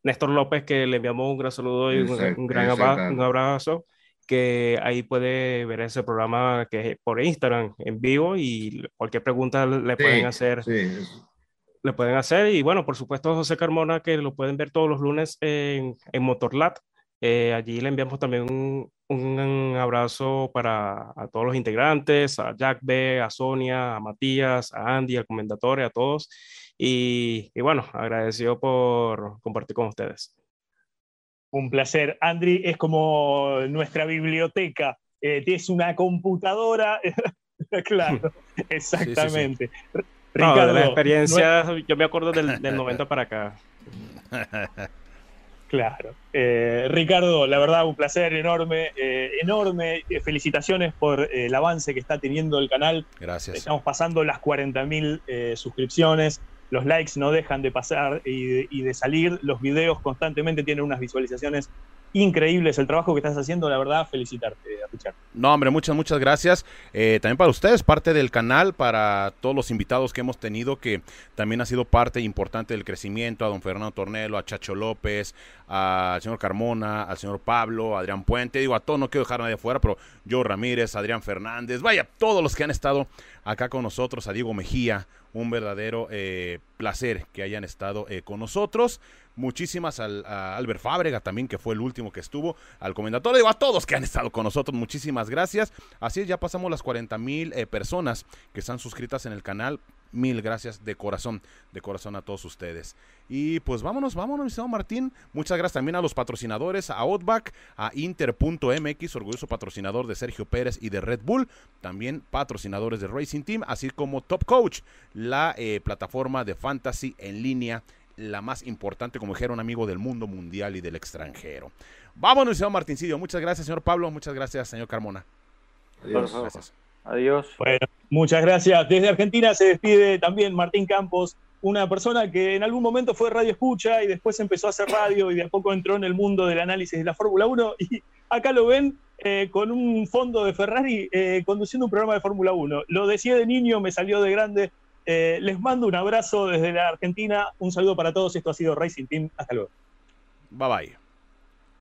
Néstor López, que le enviamos un gran saludo y un, gran un abrazo que ahí puede ver ese programa que es por Instagram en vivo y cualquier pregunta le pueden hacer. Le pueden hacer y bueno, por supuesto José Carmona que lo pueden ver todos los lunes en, en Motorlat. Eh, allí le enviamos también un, un, abrazo para a todos los integrantes, a Jack B, a Sonia, a Matías, a Andy, al comendatore, a todos. Y, y bueno, agradecido por compartir con ustedes. Un placer. Andri es como nuestra biblioteca. Eh, tienes una computadora. (laughs) claro, exactamente. Ricardo, de la experiencia, yo me acuerdo del, 90 (laughs) para acá. Claro. Eh, Ricardo, la verdad, un placer enorme, eh, enorme. Felicitaciones por el avance que está teniendo el canal. Gracias. Estamos pasando las 40.000 suscripciones los likes no dejan de pasar y de, salir, los videos constantemente tienen unas visualizaciones increíbles. El trabajo que estás haciendo, la verdad, felicitarte, Richard. No, hombre, muchas, muchas gracias. Eh, también para ustedes, parte del canal, para todos los invitados que hemos tenido, que también ha sido parte importante del crecimiento, a don Fernando Tornelo, a Chacho López, al señor Carmona, al señor Pablo, a Adrián Puente, digo a todos, no quiero dejar a nadie afuera, pero yo Ramírez, Adrián Fernández, vaya, todos los que han estado acá con nosotros, a Diego Mejía, un verdadero eh, placer que hayan estado eh, con nosotros. Muchísimas al, a Albert Fábrega también, que fue el último que estuvo, al comendador, digo a todos que han estado con nosotros, muchísimas gracias. Así es, ya pasamos las 40 mil eh, personas que están suscritas en el canal. Mil gracias de corazón, de corazón a todos ustedes. Y pues vámonos, vámonos, mi señor Martín. Muchas gracias también a los patrocinadores, a Outback, a Inter.mx, orgulloso patrocinador de Sergio Pérez y de Red Bull. También patrocinadores de Racing Team, así como Top Coach, la eh, plataforma de fantasy en línea la más importante, como dijera un amigo del mundo mundial y del extranjero. Vámonos, señor Martincillo. Muchas gracias, señor Pablo. Muchas gracias, señor Carmona. Adiós. Adiós. Bueno, muchas gracias. Desde Argentina se despide también Martín Campos, una persona que en algún momento fue radio escucha y después empezó a hacer radio y de a poco entró en el mundo del análisis de la Fórmula 1 y acá lo ven eh, con un fondo de Ferrari eh, conduciendo un programa de Fórmula 1. Lo decía de niño, me salió de grande, eh, les mando un abrazo desde la Argentina. Un saludo para todos. Esto ha sido Racing Team. Hasta luego. Bye bye.